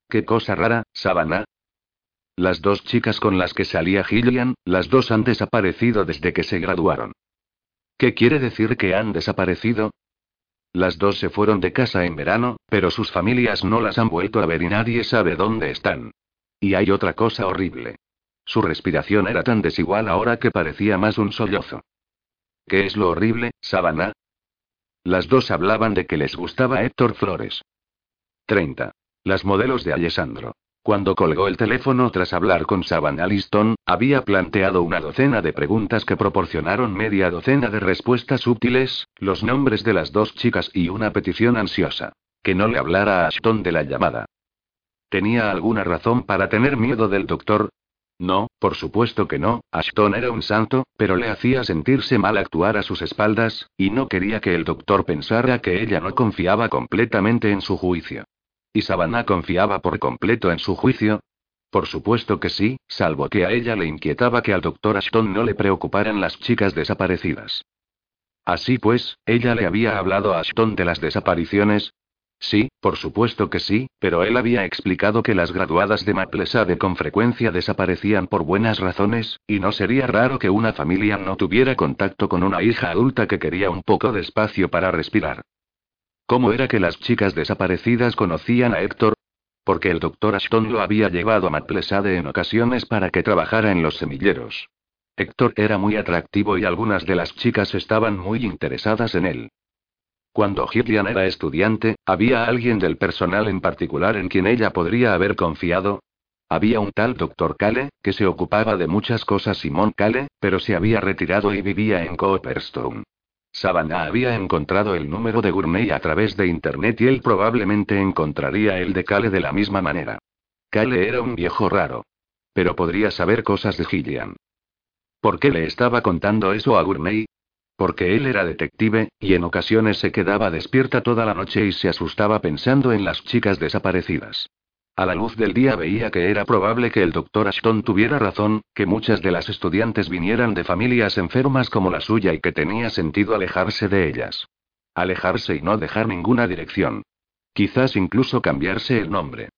¿Qué cosa rara, Savannah? Las dos chicas con las que salía Gillian, las dos han desaparecido desde que se graduaron. ¿Qué quiere decir que han desaparecido? Las dos se fueron de casa en verano, pero sus familias no las han vuelto a ver y nadie sabe dónde están. Y hay otra cosa horrible. Su respiración era tan desigual ahora que parecía más un sollozo. ¿Qué es lo horrible, Savannah? Las dos hablaban de que les gustaba Héctor Flores. 30. Las modelos de Alessandro. Cuando colgó el teléfono tras hablar con Savannah Liston, había planteado una docena de preguntas que proporcionaron media docena de respuestas útiles, los nombres de las dos chicas y una petición ansiosa. Que no le hablara a Ashton de la llamada. ¿Tenía alguna razón para tener miedo del doctor? No, por supuesto que no, Ashton era un santo, pero le hacía sentirse mal actuar a sus espaldas, y no quería que el doctor pensara que ella no confiaba completamente en su juicio. ¿Y Savannah confiaba por completo en su juicio? Por supuesto que sí, salvo que a ella le inquietaba que al doctor Ashton no le preocuparan las chicas desaparecidas. Así pues, ¿ella le había hablado a Ashton de las desapariciones? Sí, por supuesto que sí, pero él había explicado que las graduadas de Maplesade con frecuencia desaparecían por buenas razones, y no sería raro que una familia no tuviera contacto con una hija adulta que quería un poco de espacio para respirar. ¿Cómo era que las chicas desaparecidas conocían a Héctor? Porque el doctor Ashton lo había llevado a Maplesade en ocasiones para que trabajara en los semilleros. Héctor era muy atractivo y algunas de las chicas estaban muy interesadas en él. Cuando Gillian era estudiante, ¿había alguien del personal en particular en quien ella podría haber confiado? Había un tal doctor Cale, que se ocupaba de muchas cosas Simón Cale, pero se había retirado y vivía en Cooperstone. Savannah había encontrado el número de Gourmet a través de Internet y él probablemente encontraría el de Cale de la misma manera. Cale era un viejo raro. Pero podría saber cosas de Gillian. ¿Por qué le estaba contando eso a Gourmet? Porque él era detective, y en ocasiones se quedaba despierta toda la noche y se asustaba pensando en las chicas desaparecidas. A la luz del día veía que era probable que el doctor Ashton tuviera razón, que muchas de las estudiantes vinieran de familias enfermas como la suya y que tenía sentido alejarse de ellas. Alejarse y no dejar ninguna dirección. Quizás incluso cambiarse el nombre.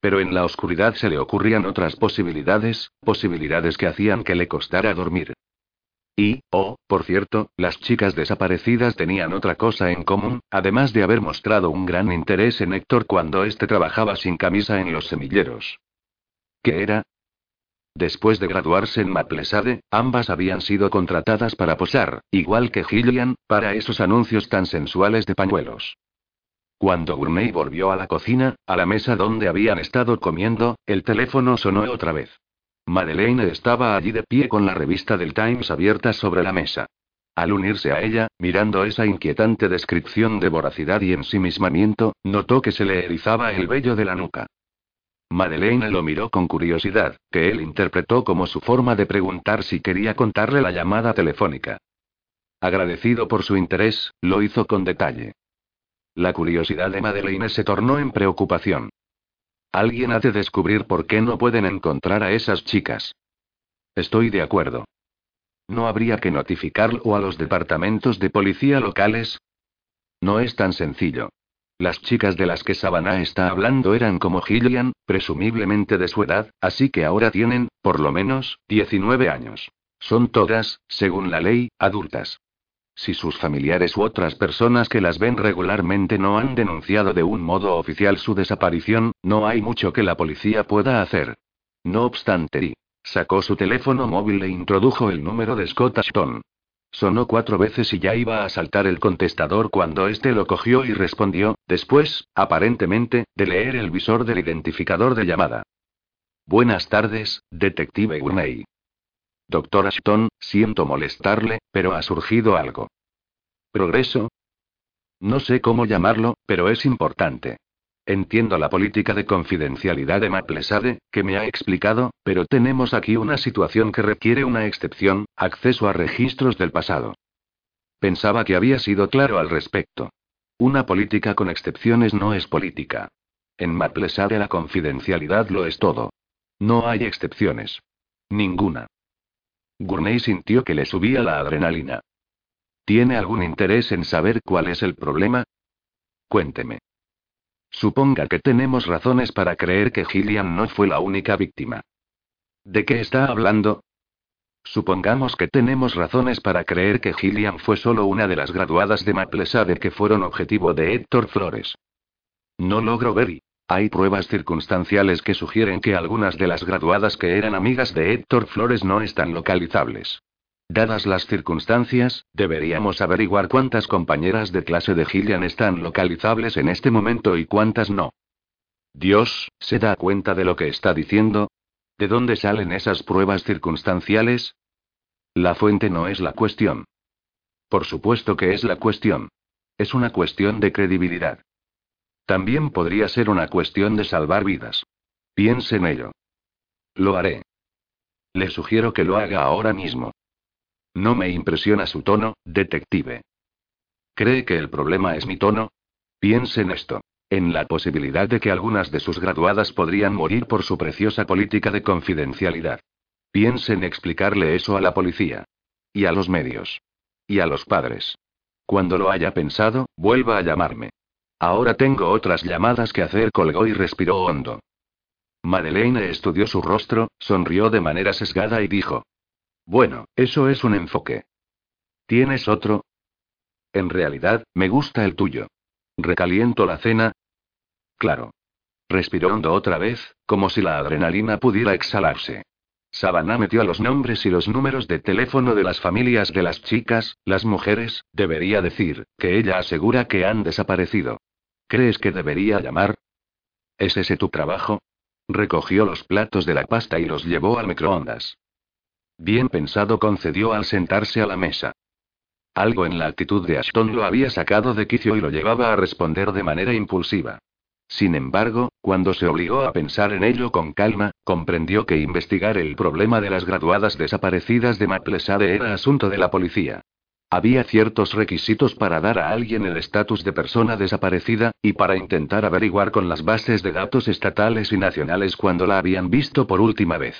Pero en la oscuridad se le ocurrían otras posibilidades, posibilidades que hacían que le costara dormir. Y, oh, por cierto, las chicas desaparecidas tenían otra cosa en común, además de haber mostrado un gran interés en Héctor cuando éste trabajaba sin camisa en los semilleros. ¿Qué era? Después de graduarse en Maplesade, ambas habían sido contratadas para posar, igual que Gillian, para esos anuncios tan sensuales de pañuelos. Cuando Gurney volvió a la cocina, a la mesa donde habían estado comiendo, el teléfono sonó otra vez. Madeleine estaba allí de pie con la revista del Times abierta sobre la mesa. Al unirse a ella, mirando esa inquietante descripción de voracidad y ensimismamiento, notó que se le erizaba el vello de la nuca. Madeleine lo miró con curiosidad, que él interpretó como su forma de preguntar si quería contarle la llamada telefónica. Agradecido por su interés, lo hizo con detalle. La curiosidad de Madeleine se tornó en preocupación. Alguien ha de descubrir por qué no pueden encontrar a esas chicas. Estoy de acuerdo. ¿No habría que notificarlo a los departamentos de policía locales? No es tan sencillo. Las chicas de las que Savannah está hablando eran como Gillian, presumiblemente de su edad, así que ahora tienen, por lo menos, 19 años. Son todas, según la ley, adultas. Si sus familiares u otras personas que las ven regularmente no han denunciado de un modo oficial su desaparición, no hay mucho que la policía pueda hacer. No obstante, sacó su teléfono móvil e introdujo el número de Scott Ashton. Sonó cuatro veces y ya iba a saltar el contestador cuando éste lo cogió y respondió, después, aparentemente, de leer el visor del identificador de llamada. Buenas tardes, detective Gurney. Doctor Ashton, siento molestarle, pero ha surgido algo. ¿Progreso? No sé cómo llamarlo, pero es importante. Entiendo la política de confidencialidad de Maplesade, que me ha explicado, pero tenemos aquí una situación que requiere una excepción, acceso a registros del pasado. Pensaba que había sido claro al respecto. Una política con excepciones no es política. En Maplesade la confidencialidad lo es todo. No hay excepciones. Ninguna. Gurney sintió que le subía la adrenalina. ¿Tiene algún interés en saber cuál es el problema? Cuénteme. Suponga que tenemos razones para creer que Gillian no fue la única víctima. ¿De qué está hablando? Supongamos que tenemos razones para creer que Gillian fue solo una de las graduadas de Maplesade que fueron objetivo de Héctor Flores. No logro ver y hay pruebas circunstanciales que sugieren que algunas de las graduadas que eran amigas de Héctor Flores no están localizables. Dadas las circunstancias, deberíamos averiguar cuántas compañeras de clase de Gillian están localizables en este momento y cuántas no. Dios, ¿se da cuenta de lo que está diciendo? ¿De dónde salen esas pruebas circunstanciales? La fuente no es la cuestión. Por supuesto que es la cuestión. Es una cuestión de credibilidad. También podría ser una cuestión de salvar vidas. Piense en ello. Lo haré. Le sugiero que lo haga ahora mismo. No me impresiona su tono, detective. ¿Cree que el problema es mi tono? Piense en esto. En la posibilidad de que algunas de sus graduadas podrían morir por su preciosa política de confidencialidad. Piense en explicarle eso a la policía. Y a los medios. Y a los padres. Cuando lo haya pensado, vuelva a llamarme. Ahora tengo otras llamadas que hacer, colgó y respiró hondo. Madeleine estudió su rostro, sonrió de manera sesgada y dijo. Bueno, eso es un enfoque. ¿Tienes otro? En realidad, me gusta el tuyo. ¿Recaliento la cena? Claro. Respiró hondo otra vez, como si la adrenalina pudiera exhalarse. Sabana metió los nombres y los números de teléfono de las familias de las chicas, las mujeres, debería decir, que ella asegura que han desaparecido. ¿Crees que debería llamar? ¿Es ese tu trabajo? Recogió los platos de la pasta y los llevó al microondas. Bien pensado, concedió al sentarse a la mesa. Algo en la actitud de Ashton lo había sacado de quicio y lo llevaba a responder de manera impulsiva. Sin embargo, cuando se obligó a pensar en ello con calma, comprendió que investigar el problema de las graduadas desaparecidas de Maplesade era asunto de la policía. Había ciertos requisitos para dar a alguien el estatus de persona desaparecida, y para intentar averiguar con las bases de datos estatales y nacionales cuando la habían visto por última vez.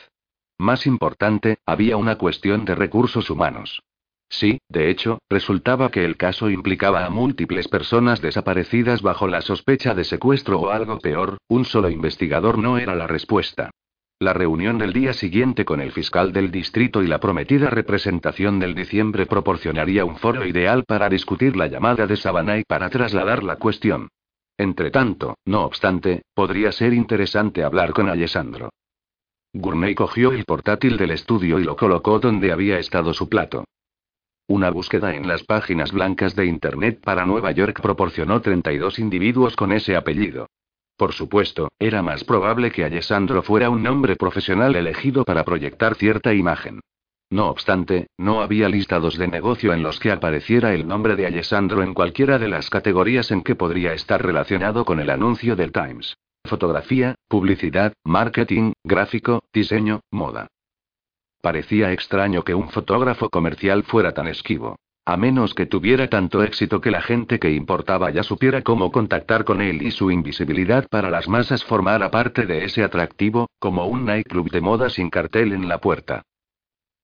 Más importante, había una cuestión de recursos humanos. Sí, de hecho, resultaba que el caso implicaba a múltiples personas desaparecidas bajo la sospecha de secuestro o algo peor, un solo investigador no era la respuesta. La reunión del día siguiente con el fiscal del distrito y la prometida representación del diciembre proporcionaría un foro ideal para discutir la llamada de Savannah y para trasladar la cuestión. Entretanto, no obstante, podría ser interesante hablar con Alessandro. Gurney cogió el portátil del estudio y lo colocó donde había estado su plato. Una búsqueda en las páginas blancas de Internet para Nueva York proporcionó 32 individuos con ese apellido. Por supuesto, era más probable que Alessandro fuera un nombre profesional elegido para proyectar cierta imagen. No obstante, no había listados de negocio en los que apareciera el nombre de Alessandro en cualquiera de las categorías en que podría estar relacionado con el anuncio del Times. Fotografía, publicidad, marketing, gráfico, diseño, moda. Parecía extraño que un fotógrafo comercial fuera tan esquivo. A menos que tuviera tanto éxito que la gente que importaba ya supiera cómo contactar con él y su invisibilidad para las masas formara parte de ese atractivo, como un nightclub de moda sin cartel en la puerta.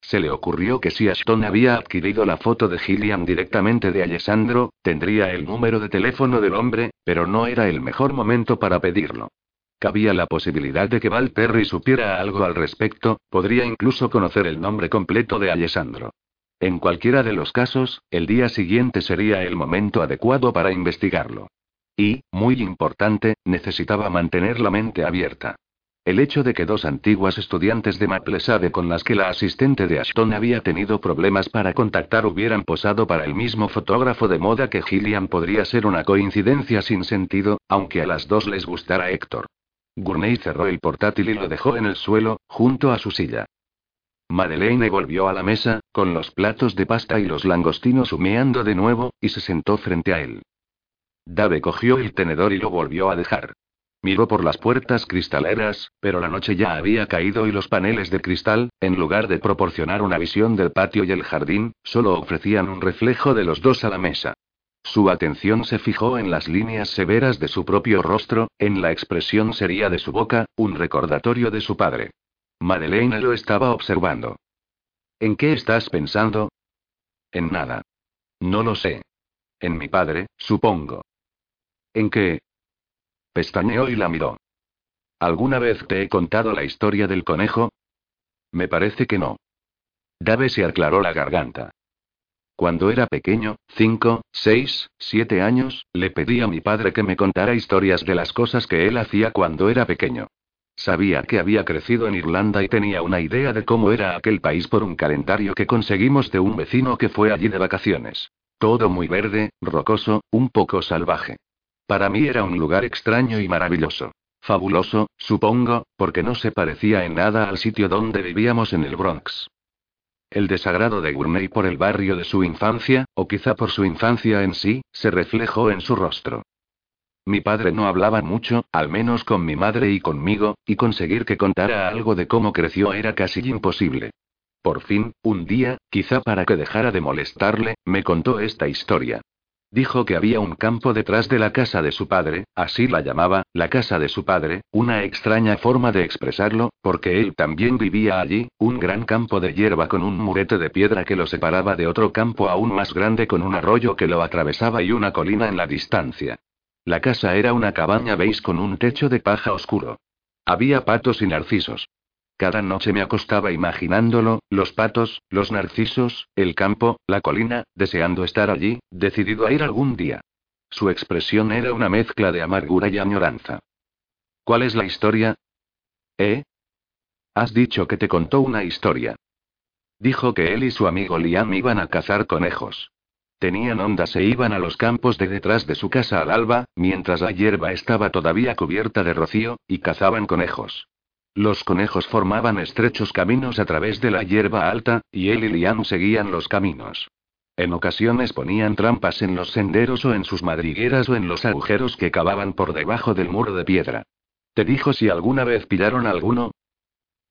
Se le ocurrió que si Ashton había adquirido la foto de Gillian directamente de Alessandro, tendría el número de teléfono del hombre, pero no era el mejor momento para pedirlo. Cabía la posibilidad de que Val Perry supiera algo al respecto, podría incluso conocer el nombre completo de Alessandro. En cualquiera de los casos, el día siguiente sería el momento adecuado para investigarlo. Y, muy importante, necesitaba mantener la mente abierta. El hecho de que dos antiguas estudiantes de Maplesade con las que la asistente de Ashton había tenido problemas para contactar hubieran posado para el mismo fotógrafo de moda que Gillian podría ser una coincidencia sin sentido, aunque a las dos les gustara Héctor. Gurney cerró el portátil y lo dejó en el suelo, junto a su silla. Madeleine volvió a la mesa, con los platos de pasta y los langostinos humeando de nuevo, y se sentó frente a él. Dave cogió el tenedor y lo volvió a dejar. Miró por las puertas cristaleras, pero la noche ya había caído y los paneles de cristal, en lugar de proporcionar una visión del patio y el jardín, solo ofrecían un reflejo de los dos a la mesa. Su atención se fijó en las líneas severas de su propio rostro, en la expresión seria de su boca, un recordatorio de su padre. Madeleine lo estaba observando. ¿En qué estás pensando? En nada. No lo sé. En mi padre, supongo. ¿En qué? Pestañeó y la miró. ¿Alguna vez te he contado la historia del conejo? Me parece que no. Dave se aclaró la garganta. Cuando era pequeño, cinco, seis, siete años, le pedí a mi padre que me contara historias de las cosas que él hacía cuando era pequeño. Sabía que había crecido en Irlanda y tenía una idea de cómo era aquel país por un calendario que conseguimos de un vecino que fue allí de vacaciones. Todo muy verde, rocoso, un poco salvaje. Para mí era un lugar extraño y maravilloso. Fabuloso, supongo, porque no se parecía en nada al sitio donde vivíamos en el Bronx. El desagrado de Gurney por el barrio de su infancia, o quizá por su infancia en sí, se reflejó en su rostro. Mi padre no hablaba mucho, al menos con mi madre y conmigo, y conseguir que contara algo de cómo creció era casi imposible. Por fin, un día, quizá para que dejara de molestarle, me contó esta historia. Dijo que había un campo detrás de la casa de su padre, así la llamaba, la casa de su padre, una extraña forma de expresarlo, porque él también vivía allí, un gran campo de hierba con un murete de piedra que lo separaba de otro campo aún más grande con un arroyo que lo atravesaba y una colina en la distancia. La casa era una cabaña beige con un techo de paja oscuro. Había patos y narcisos. Cada noche me acostaba imaginándolo, los patos, los narcisos, el campo, la colina, deseando estar allí, decidido a ir algún día. Su expresión era una mezcla de amargura y añoranza. ¿Cuál es la historia? ¿Eh? Has dicho que te contó una historia. Dijo que él y su amigo Liam iban a cazar conejos. Tenían ondas e iban a los campos de detrás de su casa al alba, mientras la hierba estaba todavía cubierta de rocío, y cazaban conejos. Los conejos formaban estrechos caminos a través de la hierba alta, y él y Liam seguían los caminos. En ocasiones ponían trampas en los senderos o en sus madrigueras o en los agujeros que cavaban por debajo del muro de piedra. ¿Te dijo si alguna vez pillaron alguno?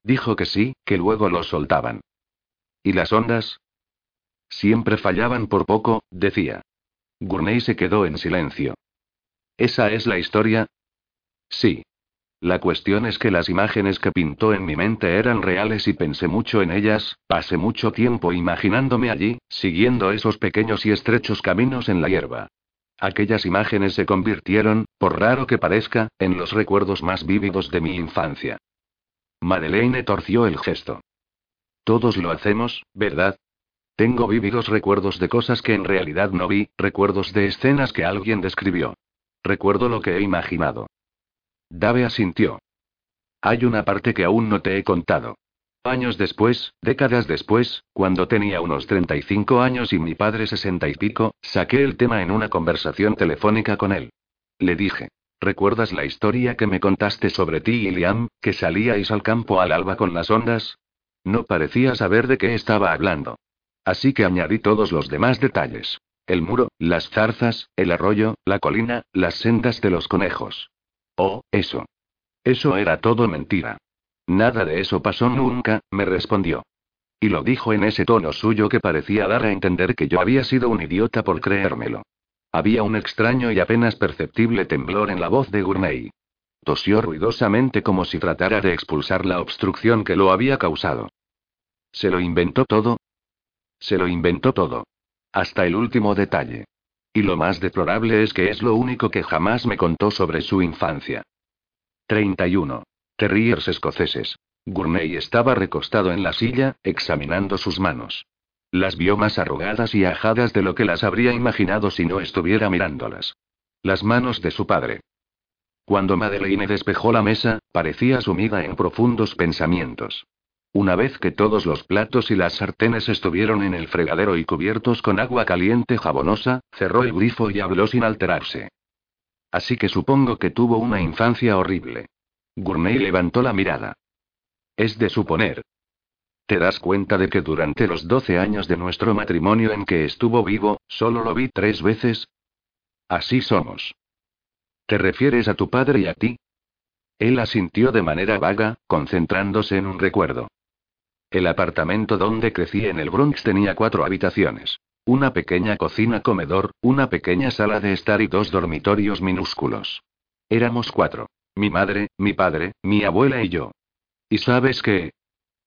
Dijo que sí, que luego los soltaban. ¿Y las ondas? Siempre fallaban por poco, decía. Gurney se quedó en silencio. ¿Esa es la historia? Sí. La cuestión es que las imágenes que pintó en mi mente eran reales y pensé mucho en ellas, pasé mucho tiempo imaginándome allí, siguiendo esos pequeños y estrechos caminos en la hierba. Aquellas imágenes se convirtieron, por raro que parezca, en los recuerdos más vívidos de mi infancia. Madeleine torció el gesto. Todos lo hacemos, ¿verdad? Tengo vívidos recuerdos de cosas que en realidad no vi, recuerdos de escenas que alguien describió. Recuerdo lo que he imaginado. Dave asintió. Hay una parte que aún no te he contado. Años después, décadas después, cuando tenía unos 35 años y mi padre sesenta y pico, saqué el tema en una conversación telefónica con él. Le dije, ¿recuerdas la historia que me contaste sobre ti y Liam, que salíais al campo al alba con las ondas? No parecía saber de qué estaba hablando. Así que añadí todos los demás detalles. El muro, las zarzas, el arroyo, la colina, las sendas de los conejos. Oh, eso. Eso era todo mentira. Nada de eso pasó nunca, me respondió. Y lo dijo en ese tono suyo que parecía dar a entender que yo había sido un idiota por creérmelo. Había un extraño y apenas perceptible temblor en la voz de Gourmet. Tosió ruidosamente como si tratara de expulsar la obstrucción que lo había causado. ¿Se lo inventó todo? Se lo inventó todo. Hasta el último detalle. Y lo más deplorable es que es lo único que jamás me contó sobre su infancia. 31. Terriers escoceses. Gurney estaba recostado en la silla, examinando sus manos. Las vio más arrugadas y ajadas de lo que las habría imaginado si no estuviera mirándolas. Las manos de su padre. Cuando Madeleine despejó la mesa, parecía sumida en profundos pensamientos. Una vez que todos los platos y las sartenes estuvieron en el fregadero y cubiertos con agua caliente jabonosa, cerró el grifo y habló sin alterarse. Así que supongo que tuvo una infancia horrible. Gourmet levantó la mirada. Es de suponer. ¿Te das cuenta de que durante los doce años de nuestro matrimonio en que estuvo vivo, solo lo vi tres veces? Así somos. ¿Te refieres a tu padre y a ti? Él asintió de manera vaga, concentrándose en un recuerdo. El apartamento donde crecí en el Bronx tenía cuatro habitaciones. Una pequeña cocina comedor, una pequeña sala de estar y dos dormitorios minúsculos. Éramos cuatro. Mi madre, mi padre, mi abuela y yo. ¿Y sabes qué?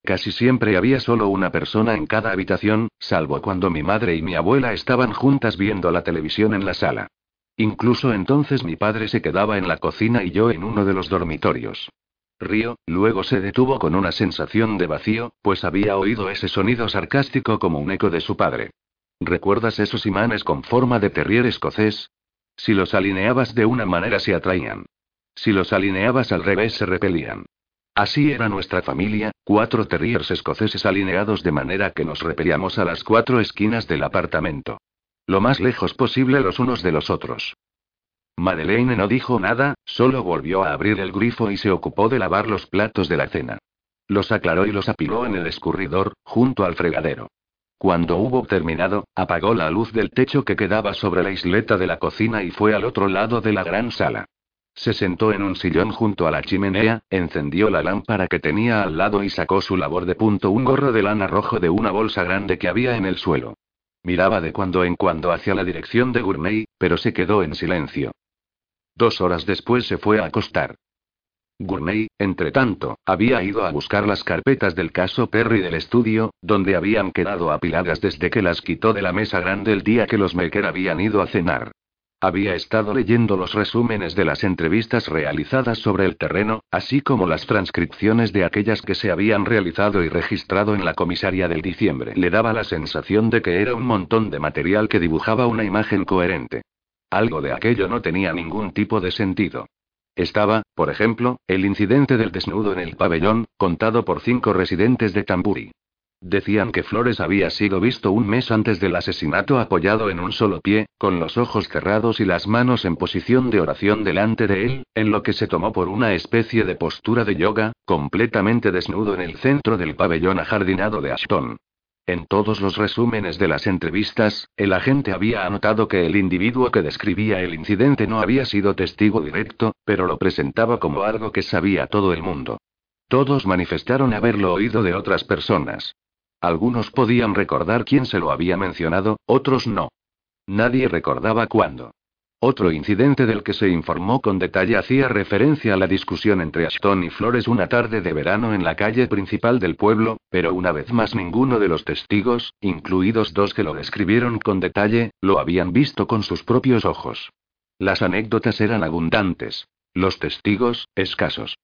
Casi siempre había solo una persona en cada habitación, salvo cuando mi madre y mi abuela estaban juntas viendo la televisión en la sala. Incluso entonces mi padre se quedaba en la cocina y yo en uno de los dormitorios. Río, luego se detuvo con una sensación de vacío, pues había oído ese sonido sarcástico como un eco de su padre. ¿Recuerdas esos imanes con forma de terrier escocés? Si los alineabas de una manera se atraían. Si los alineabas al revés se repelían. Así era nuestra familia, cuatro terriers escoceses alineados de manera que nos repelíamos a las cuatro esquinas del apartamento. Lo más lejos posible los unos de los otros. Madeleine no dijo nada, solo volvió a abrir el grifo y se ocupó de lavar los platos de la cena. Los aclaró y los apiló en el escurridor, junto al fregadero. Cuando hubo terminado, apagó la luz del techo que quedaba sobre la isleta de la cocina y fue al otro lado de la gran sala. Se sentó en un sillón junto a la chimenea, encendió la lámpara que tenía al lado y sacó su labor de punto un gorro de lana rojo de una bolsa grande que había en el suelo. Miraba de cuando en cuando hacia la dirección de Gourmet, pero se quedó en silencio. Dos horas después se fue a acostar. Gourmet, entre tanto, había ido a buscar las carpetas del caso Perry del estudio, donde habían quedado apiladas desde que las quitó de la mesa grande el día que los Maker habían ido a cenar. Había estado leyendo los resúmenes de las entrevistas realizadas sobre el terreno, así como las transcripciones de aquellas que se habían realizado y registrado en la comisaría del diciembre. Le daba la sensación de que era un montón de material que dibujaba una imagen coherente. Algo de aquello no tenía ningún tipo de sentido. Estaba, por ejemplo, el incidente del desnudo en el pabellón, contado por cinco residentes de Tamburi. Decían que Flores había sido visto un mes antes del asesinato apoyado en un solo pie, con los ojos cerrados y las manos en posición de oración delante de él, en lo que se tomó por una especie de postura de yoga, completamente desnudo en el centro del pabellón ajardinado de Ashton. En todos los resúmenes de las entrevistas, el agente había anotado que el individuo que describía el incidente no había sido testigo directo, pero lo presentaba como algo que sabía todo el mundo. Todos manifestaron haberlo oído de otras personas. Algunos podían recordar quién se lo había mencionado, otros no. Nadie recordaba cuándo. Otro incidente del que se informó con detalle hacía referencia a la discusión entre Ashton y Flores una tarde de verano en la calle principal del pueblo, pero una vez más ninguno de los testigos, incluidos dos que lo describieron con detalle, lo habían visto con sus propios ojos. Las anécdotas eran abundantes. Los testigos, escasos.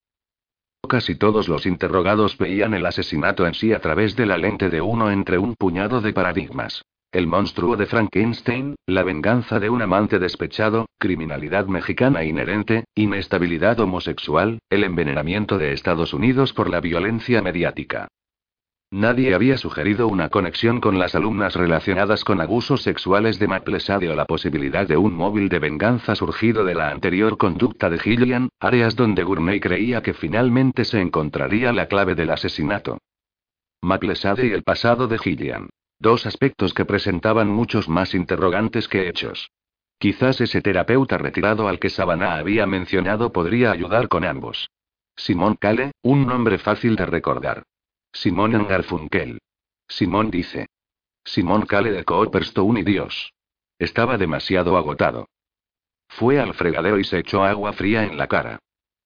Casi todos los interrogados veían el asesinato en sí a través de la lente de uno entre un puñado de paradigmas. El monstruo de Frankenstein, la venganza de un amante despechado, criminalidad mexicana inherente, inestabilidad homosexual, el envenenamiento de Estados Unidos por la violencia mediática. Nadie había sugerido una conexión con las alumnas relacionadas con abusos sexuales de Maplesade o la posibilidad de un móvil de venganza surgido de la anterior conducta de Gillian, áreas donde Gurney creía que finalmente se encontraría la clave del asesinato. Maplesade y el pasado de Gillian. Dos aspectos que presentaban muchos más interrogantes que hechos. Quizás ese terapeuta retirado al que Savannah había mencionado podría ayudar con ambos. Simón Cale, un nombre fácil de recordar. Simón Garfunkel. Simón dice. Simón Cale de Cooperstone y Dios. Estaba demasiado agotado. Fue al fregadero y se echó agua fría en la cara.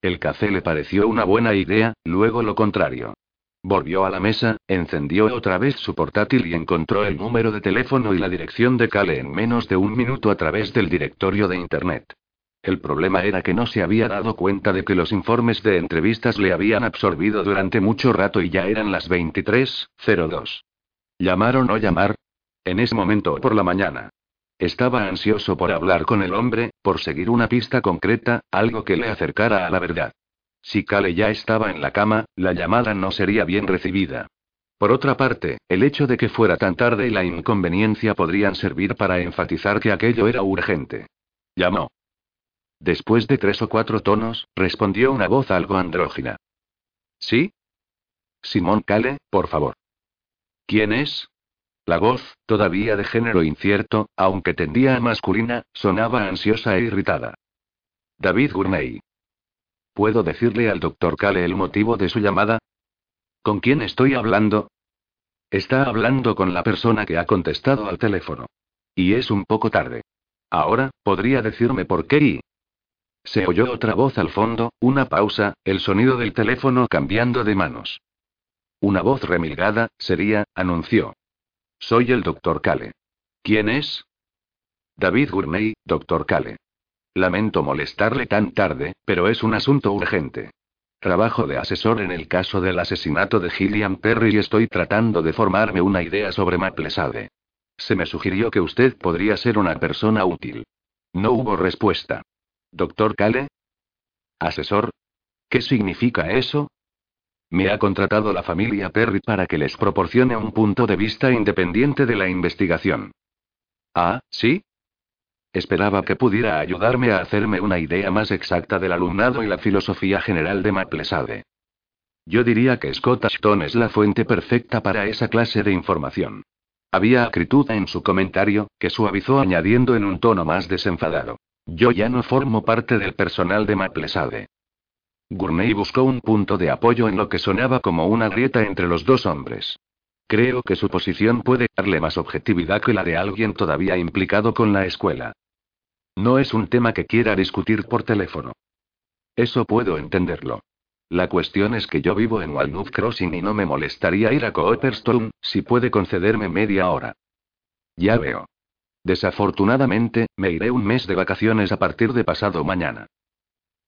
El café le pareció una buena idea, luego lo contrario. Volvió a la mesa, encendió otra vez su portátil y encontró el número de teléfono y la dirección de Cale en menos de un minuto a través del directorio de Internet. El problema era que no se había dado cuenta de que los informes de entrevistas le habían absorbido durante mucho rato y ya eran las 23.02. ¿Llamar o no llamar? En ese momento por la mañana. Estaba ansioso por hablar con el hombre, por seguir una pista concreta, algo que le acercara a la verdad. Si Kale ya estaba en la cama, la llamada no sería bien recibida. Por otra parte, el hecho de que fuera tan tarde y la inconveniencia podrían servir para enfatizar que aquello era urgente. Llamó. Después de tres o cuatro tonos, respondió una voz algo andrógina. ¿Sí? Simón Cale, por favor. ¿Quién es? La voz, todavía de género incierto, aunque tendía a masculina, sonaba ansiosa e irritada. David Gurney. ¿Puedo decirle al doctor Cale el motivo de su llamada? ¿Con quién estoy hablando? Está hablando con la persona que ha contestado al teléfono. Y es un poco tarde. Ahora, ¿podría decirme por qué. Se oyó otra voz al fondo, una pausa, el sonido del teléfono cambiando de manos. Una voz remilgada, sería, anunció. Soy el doctor Cale. ¿Quién es? David Gurney, doctor Cale. Lamento molestarle tan tarde, pero es un asunto urgente. Trabajo de asesor en el caso del asesinato de Gillian Perry y estoy tratando de formarme una idea sobre Maplesade. Se me sugirió que usted podría ser una persona útil. No hubo respuesta. ¿Doctor Cale? ¿Asesor? ¿Qué significa eso? Me ha contratado la familia Perry para que les proporcione un punto de vista independiente de la investigación. Ah, ¿sí? Esperaba que pudiera ayudarme a hacerme una idea más exacta del alumnado y la filosofía general de Maplesade. Yo diría que Scott Ashton es la fuente perfecta para esa clase de información. Había acritud en su comentario, que suavizó añadiendo en un tono más desenfadado. Yo ya no formo parte del personal de Maplesade. Gurney buscó un punto de apoyo en lo que sonaba como una grieta entre los dos hombres. Creo que su posición puede darle más objetividad que la de alguien todavía implicado con la escuela. No es un tema que quiera discutir por teléfono. Eso puedo entenderlo. La cuestión es que yo vivo en Walnut Crossing y no me molestaría ir a Cooperstone, si puede concederme media hora. Ya veo. Desafortunadamente, me iré un mes de vacaciones a partir de pasado mañana.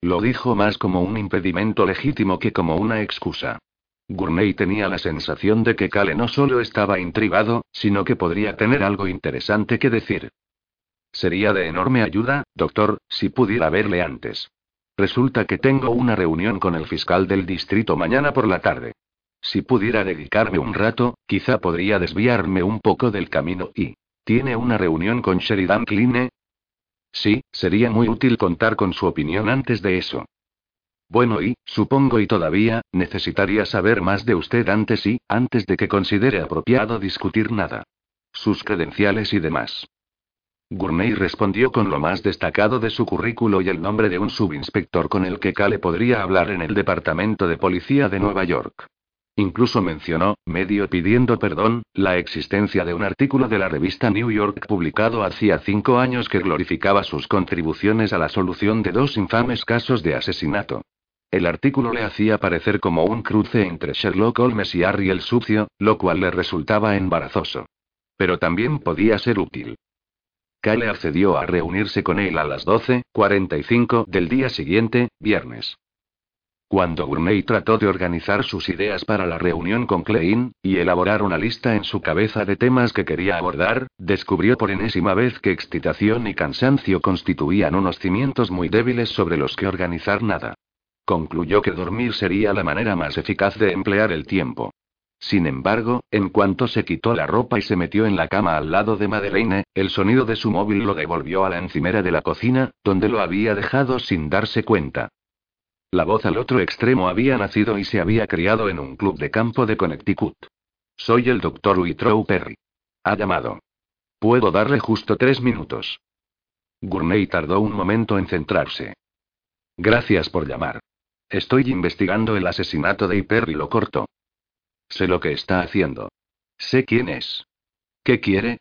Lo dijo más como un impedimento legítimo que como una excusa. Gurney tenía la sensación de que Cale no solo estaba intrigado, sino que podría tener algo interesante que decir. Sería de enorme ayuda, doctor, si pudiera verle antes. Resulta que tengo una reunión con el fiscal del distrito mañana por la tarde. Si pudiera dedicarme un rato, quizá podría desviarme un poco del camino y... ¿Tiene una reunión con Sheridan Kline? Sí, sería muy útil contar con su opinión antes de eso. Bueno, y, supongo y todavía, necesitaría saber más de usted antes y, antes de que considere apropiado discutir nada. Sus credenciales y demás. Gurney respondió con lo más destacado de su currículo y el nombre de un subinspector con el que Cale podría hablar en el Departamento de Policía de Nueva York. Incluso mencionó, medio pidiendo perdón, la existencia de un artículo de la revista New York publicado hacía cinco años que glorificaba sus contribuciones a la solución de dos infames casos de asesinato. El artículo le hacía parecer como un cruce entre Sherlock Holmes y Harry el Sucio, lo cual le resultaba embarazoso. Pero también podía ser útil. Kyle accedió a reunirse con él a las 12.45 del día siguiente, viernes. Cuando Gurney trató de organizar sus ideas para la reunión con Klein, y elaborar una lista en su cabeza de temas que quería abordar, descubrió por enésima vez que excitación y cansancio constituían unos cimientos muy débiles sobre los que organizar nada. Concluyó que dormir sería la manera más eficaz de emplear el tiempo. Sin embargo, en cuanto se quitó la ropa y se metió en la cama al lado de Madeleine, el sonido de su móvil lo devolvió a la encimera de la cocina, donde lo había dejado sin darse cuenta. La voz al otro extremo había nacido y se había criado en un club de campo de Connecticut. Soy el doctor Witrow Perry. Ha llamado. Puedo darle justo tres minutos. Gurney tardó un momento en centrarse. Gracias por llamar. Estoy investigando el asesinato de Perry lo corto. Sé lo que está haciendo. Sé quién es. ¿Qué quiere?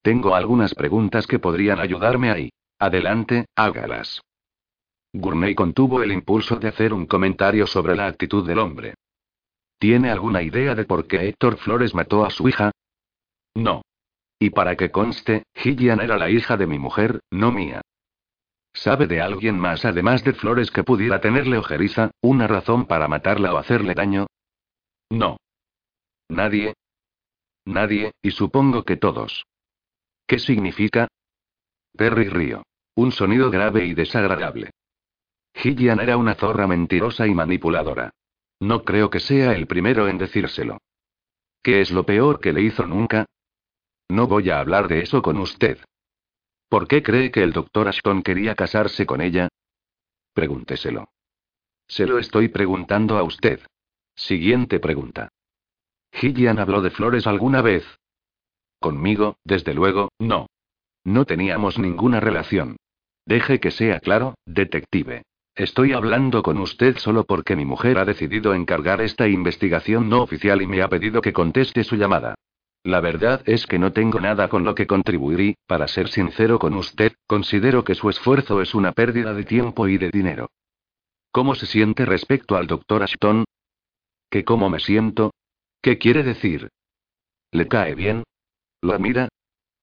Tengo algunas preguntas que podrían ayudarme ahí. Adelante, hágalas. Gurney contuvo el impulso de hacer un comentario sobre la actitud del hombre. ¿Tiene alguna idea de por qué Héctor Flores mató a su hija? No. Y para que conste, Gillian era la hija de mi mujer, no mía. ¿Sabe de alguien más además de Flores que pudiera tenerle ojeriza, una razón para matarla o hacerle daño? No. ¿Nadie? Nadie, y supongo que todos. ¿Qué significa? Perry río. Un sonido grave y desagradable. Gillian era una zorra mentirosa y manipuladora. No creo que sea el primero en decírselo. ¿Qué es lo peor que le hizo nunca? No voy a hablar de eso con usted. ¿Por qué cree que el doctor Ashton quería casarse con ella? Pregúnteselo. Se lo estoy preguntando a usted. Siguiente pregunta. ¿Gillian habló de flores alguna vez? Conmigo, desde luego, no. No teníamos ninguna relación. Deje que sea claro, detective. Estoy hablando con usted solo porque mi mujer ha decidido encargar esta investigación no oficial y me ha pedido que conteste su llamada. La verdad es que no tengo nada con lo que contribuir y, para ser sincero con usted, considero que su esfuerzo es una pérdida de tiempo y de dinero. ¿Cómo se siente respecto al doctor Ashton? ¿Qué cómo me siento? ¿Qué quiere decir? ¿Le cae bien? ¿Lo admira?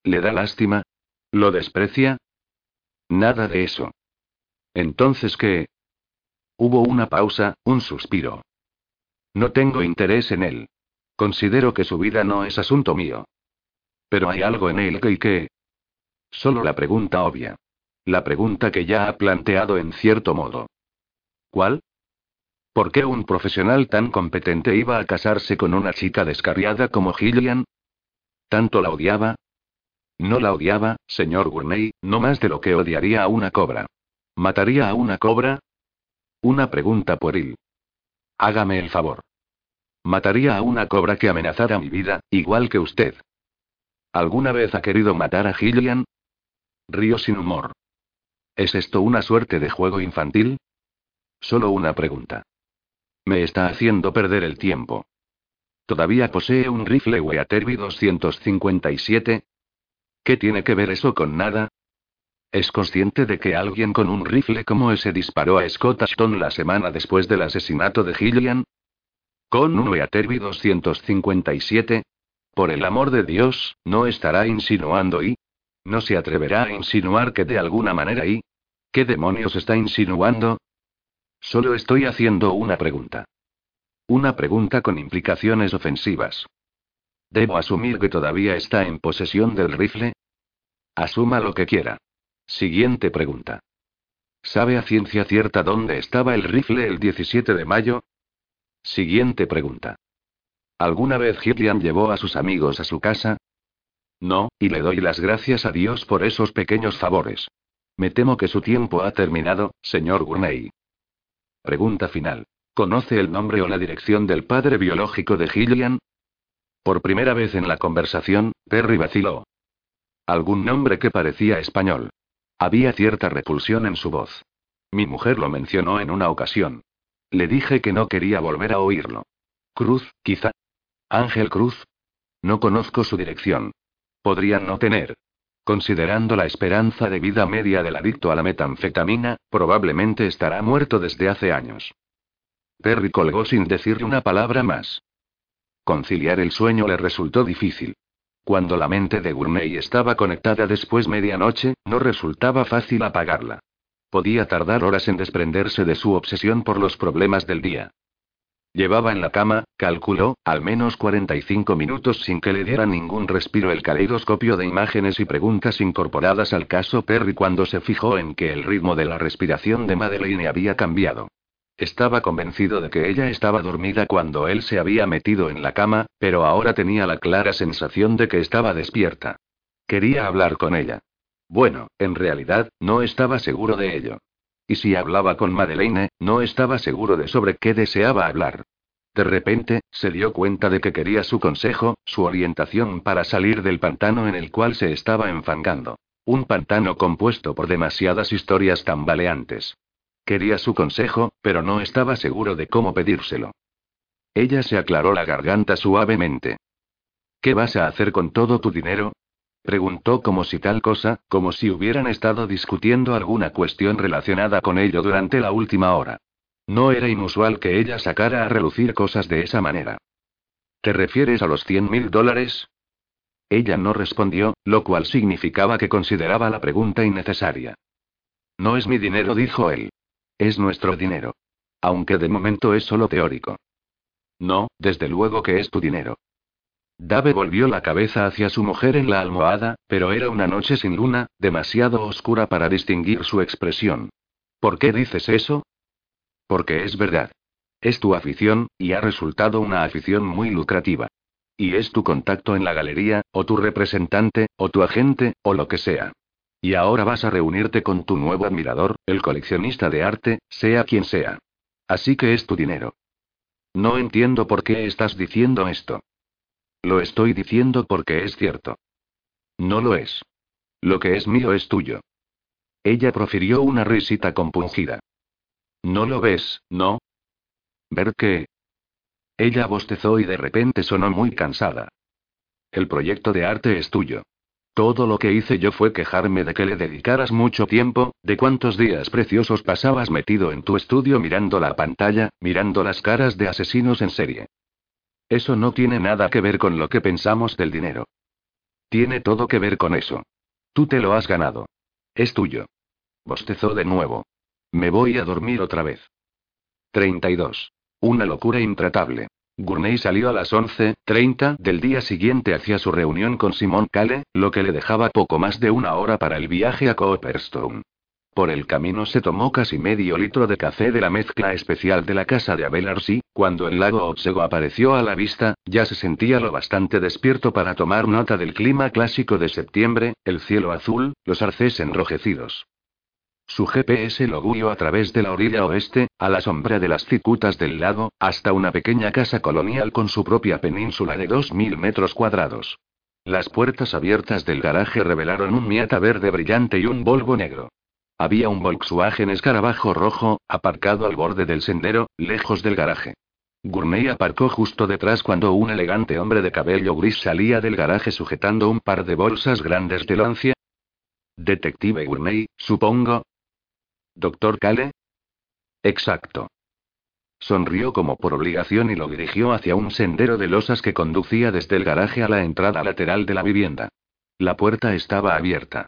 ¿Le da lástima? ¿Lo desprecia? Nada de eso. Entonces, ¿qué? Hubo una pausa, un suspiro. No tengo interés en él. Considero que su vida no es asunto mío. Pero hay algo en él que y qué. Solo la pregunta obvia. La pregunta que ya ha planteado en cierto modo. ¿Cuál? ¿Por qué un profesional tan competente iba a casarse con una chica descarriada como Gillian? ¿Tanto la odiaba? No la odiaba, señor Gurney, no más de lo que odiaría a una cobra. ¿Mataría a una cobra? Una pregunta por él. Hágame el favor. Mataría a una cobra que amenazara mi vida, igual que usted. ¿Alguna vez ha querido matar a Gillian? Río sin humor. ¿Es esto una suerte de juego infantil? Solo una pregunta. Me está haciendo perder el tiempo. ¿Todavía posee un rifle Weatherby 257? ¿Qué tiene que ver eso con nada? ¿Es consciente de que alguien con un rifle como ese disparó a Scott Ashton la semana después del asesinato de Gillian? ¿Con un Weatherby 257? Por el amor de Dios, ¿no estará insinuando y? ¿No se atreverá a insinuar que de alguna manera y? ¿Qué demonios está insinuando? Solo estoy haciendo una pregunta. Una pregunta con implicaciones ofensivas. ¿Debo asumir que todavía está en posesión del rifle? Asuma lo que quiera. Siguiente pregunta. ¿Sabe a ciencia cierta dónde estaba el rifle el 17 de mayo? Siguiente pregunta. ¿Alguna vez Gillian llevó a sus amigos a su casa? No, y le doy las gracias a Dios por esos pequeños favores. Me temo que su tiempo ha terminado, señor Gurney. Pregunta final. ¿Conoce el nombre o la dirección del padre biológico de Gillian? Por primera vez en la conversación, Perry vaciló. Algún nombre que parecía español. Había cierta repulsión en su voz. Mi mujer lo mencionó en una ocasión. Le dije que no quería volver a oírlo. Cruz, quizá. Ángel Cruz. No conozco su dirección. Podrían no tener. Considerando la esperanza de vida media del adicto a la metanfetamina, probablemente estará muerto desde hace años. Perry colgó sin decirle una palabra más. Conciliar el sueño le resultó difícil. Cuando la mente de Gurney estaba conectada después medianoche, no resultaba fácil apagarla. Podía tardar horas en desprenderse de su obsesión por los problemas del día. Llevaba en la cama, calculó, al menos 45 minutos sin que le diera ningún respiro el caleidoscopio de imágenes y preguntas incorporadas al caso Perry cuando se fijó en que el ritmo de la respiración de Madeleine había cambiado. Estaba convencido de que ella estaba dormida cuando él se había metido en la cama, pero ahora tenía la clara sensación de que estaba despierta. Quería hablar con ella. Bueno, en realidad, no estaba seguro de ello. Y si hablaba con Madeleine, no estaba seguro de sobre qué deseaba hablar. De repente, se dio cuenta de que quería su consejo, su orientación para salir del pantano en el cual se estaba enfangando. Un pantano compuesto por demasiadas historias tambaleantes. Quería su consejo, pero no estaba seguro de cómo pedírselo. Ella se aclaró la garganta suavemente. ¿Qué vas a hacer con todo tu dinero? Preguntó como si tal cosa, como si hubieran estado discutiendo alguna cuestión relacionada con ello durante la última hora. No era inusual que ella sacara a relucir cosas de esa manera. ¿Te refieres a los cien mil dólares? Ella no respondió, lo cual significaba que consideraba la pregunta innecesaria. No es mi dinero, dijo él. Es nuestro dinero. Aunque de momento es solo teórico. No, desde luego que es tu dinero. Dave volvió la cabeza hacia su mujer en la almohada, pero era una noche sin luna, demasiado oscura para distinguir su expresión. ¿Por qué dices eso? Porque es verdad. Es tu afición, y ha resultado una afición muy lucrativa. Y es tu contacto en la galería, o tu representante, o tu agente, o lo que sea. Y ahora vas a reunirte con tu nuevo admirador, el coleccionista de arte, sea quien sea. Así que es tu dinero. No entiendo por qué estás diciendo esto. Lo estoy diciendo porque es cierto. No lo es. Lo que es mío es tuyo. Ella profirió una risita compungida. ¿No lo ves, no? ¿Ver qué? Ella bostezó y de repente sonó muy cansada. El proyecto de arte es tuyo. Todo lo que hice yo fue quejarme de que le dedicaras mucho tiempo, de cuántos días preciosos pasabas metido en tu estudio mirando la pantalla, mirando las caras de asesinos en serie. Eso no tiene nada que ver con lo que pensamos del dinero. Tiene todo que ver con eso. Tú te lo has ganado. Es tuyo. Bostezó de nuevo. Me voy a dormir otra vez. 32. Una locura intratable. Gurney salió a las 11.30 del día siguiente hacia su reunión con Simon Cale, lo que le dejaba poco más de una hora para el viaje a Copperstone. Por el camino se tomó casi medio litro de café de la mezcla especial de la casa de Abel Arsi. Cuando el lago Otsego apareció a la vista, ya se sentía lo bastante despierto para tomar nota del clima clásico de septiembre, el cielo azul, los arcés enrojecidos. Su GPS lo guió a través de la orilla oeste, a la sombra de las cicutas del lago, hasta una pequeña casa colonial con su propia península de 2.000 metros cuadrados. Las puertas abiertas del garaje revelaron un Miata verde brillante y un Volvo negro. Había un Volkswagen escarabajo rojo, aparcado al borde del sendero, lejos del garaje. Gurney aparcó justo detrás cuando un elegante hombre de cabello gris salía del garaje sujetando un par de bolsas grandes de lancia. Detective Gurney, supongo, ¿Doctor Cale? Exacto. Sonrió como por obligación y lo dirigió hacia un sendero de losas que conducía desde el garaje a la entrada lateral de la vivienda. La puerta estaba abierta.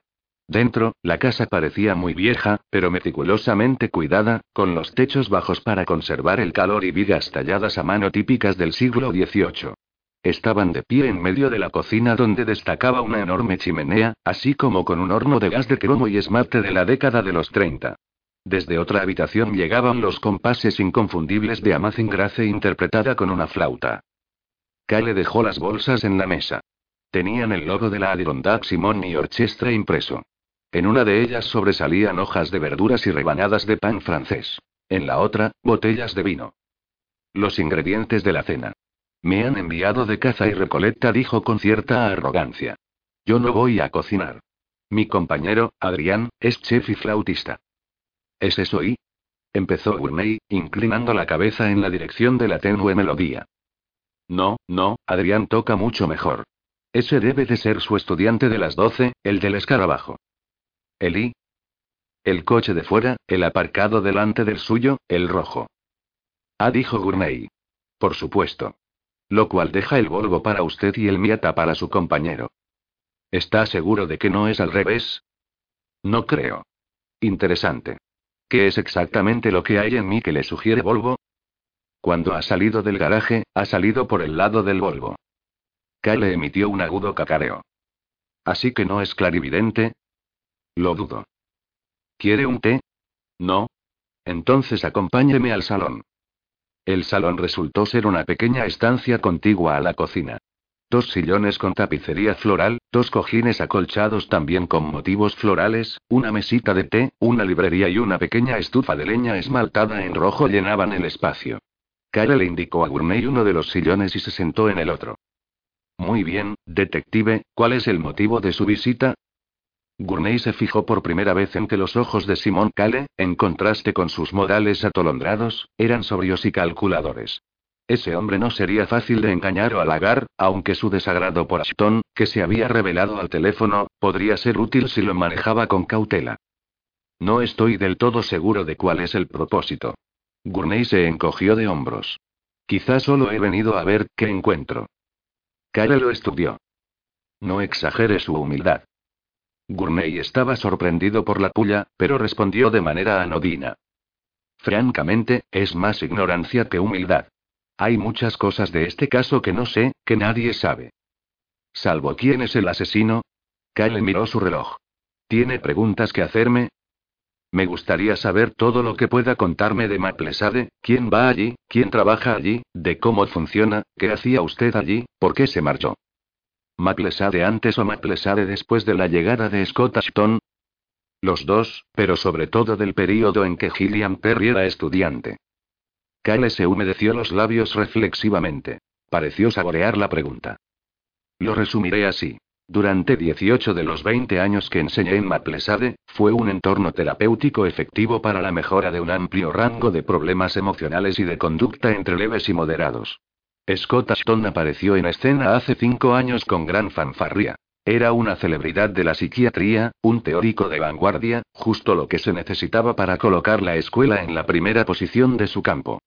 Dentro, la casa parecía muy vieja, pero meticulosamente cuidada, con los techos bajos para conservar el calor y vigas talladas a mano típicas del siglo XVIII. Estaban de pie en medio de la cocina donde destacaba una enorme chimenea, así como con un horno de gas de cromo y esmate de la década de los 30. Desde otra habitación llegaban los compases inconfundibles de Amazing Grace interpretada con una flauta. Kyle dejó las bolsas en la mesa. Tenían el logo de la Adirondack Simon y Orchestra impreso. En una de ellas sobresalían hojas de verduras y rebanadas de pan francés. En la otra, botellas de vino. Los ingredientes de la cena. Me han enviado de caza y recoleta, dijo con cierta arrogancia. Yo no voy a cocinar. Mi compañero, Adrián, es chef y flautista. ¿Es eso y? Empezó Gurney, inclinando la cabeza en la dirección de la tenue melodía. No, no, Adrián toca mucho mejor. Ese debe de ser su estudiante de las 12, el del escarabajo. Eli. El coche de fuera, el aparcado delante del suyo, el rojo. Ah, dijo Gurney. Por supuesto. Lo cual deja el Volvo para usted y el Miata para su compañero. ¿Está seguro de que no es al revés? No creo. Interesante. ¿Qué es exactamente lo que hay en mí que le sugiere Volvo? Cuando ha salido del garaje, ha salido por el lado del Volvo. Kyle emitió un agudo cacareo. ¿Así que no es clarividente? Lo dudo. ¿Quiere un té? No. Entonces acompáñeme al salón. El salón resultó ser una pequeña estancia contigua a la cocina. Dos sillones con tapicería floral, dos cojines acolchados también con motivos florales, una mesita de té, una librería y una pequeña estufa de leña esmaltada en rojo llenaban el espacio. Kyle le indicó a Gurney uno de los sillones y se sentó en el otro. Muy bien, detective, ¿cuál es el motivo de su visita? Gurney se fijó por primera vez en que los ojos de Simón Cale, en contraste con sus modales atolondrados, eran sobrios y calculadores. Ese hombre no sería fácil de engañar o halagar, aunque su desagrado por Ashton, que se había revelado al teléfono, podría ser útil si lo manejaba con cautela. No estoy del todo seguro de cuál es el propósito. Gurney se encogió de hombros. Quizá solo he venido a ver qué encuentro. Kyle lo estudió. No exagere su humildad. Gurney estaba sorprendido por la puya, pero respondió de manera anodina. Francamente, es más ignorancia que humildad. Hay muchas cosas de este caso que no sé, que nadie sabe. Salvo quién es el asesino. Kyle miró su reloj. ¿Tiene preguntas que hacerme? Me gustaría saber todo lo que pueda contarme de Maplesade, quién va allí, quién trabaja allí, de cómo funciona, qué hacía usted allí, por qué se marchó. ¿Maplesade antes o Maplesade después de la llegada de Scott Ashton? Los dos, pero sobre todo del período en que Gillian Perry era estudiante. Kyle se humedeció los labios reflexivamente. Pareció saborear la pregunta. Lo resumiré así. Durante 18 de los 20 años que enseñé en Maplesade, fue un entorno terapéutico efectivo para la mejora de un amplio rango de problemas emocionales y de conducta entre leves y moderados. Scott Ashton apareció en escena hace cinco años con gran fanfarria. Era una celebridad de la psiquiatría, un teórico de vanguardia, justo lo que se necesitaba para colocar la escuela en la primera posición de su campo.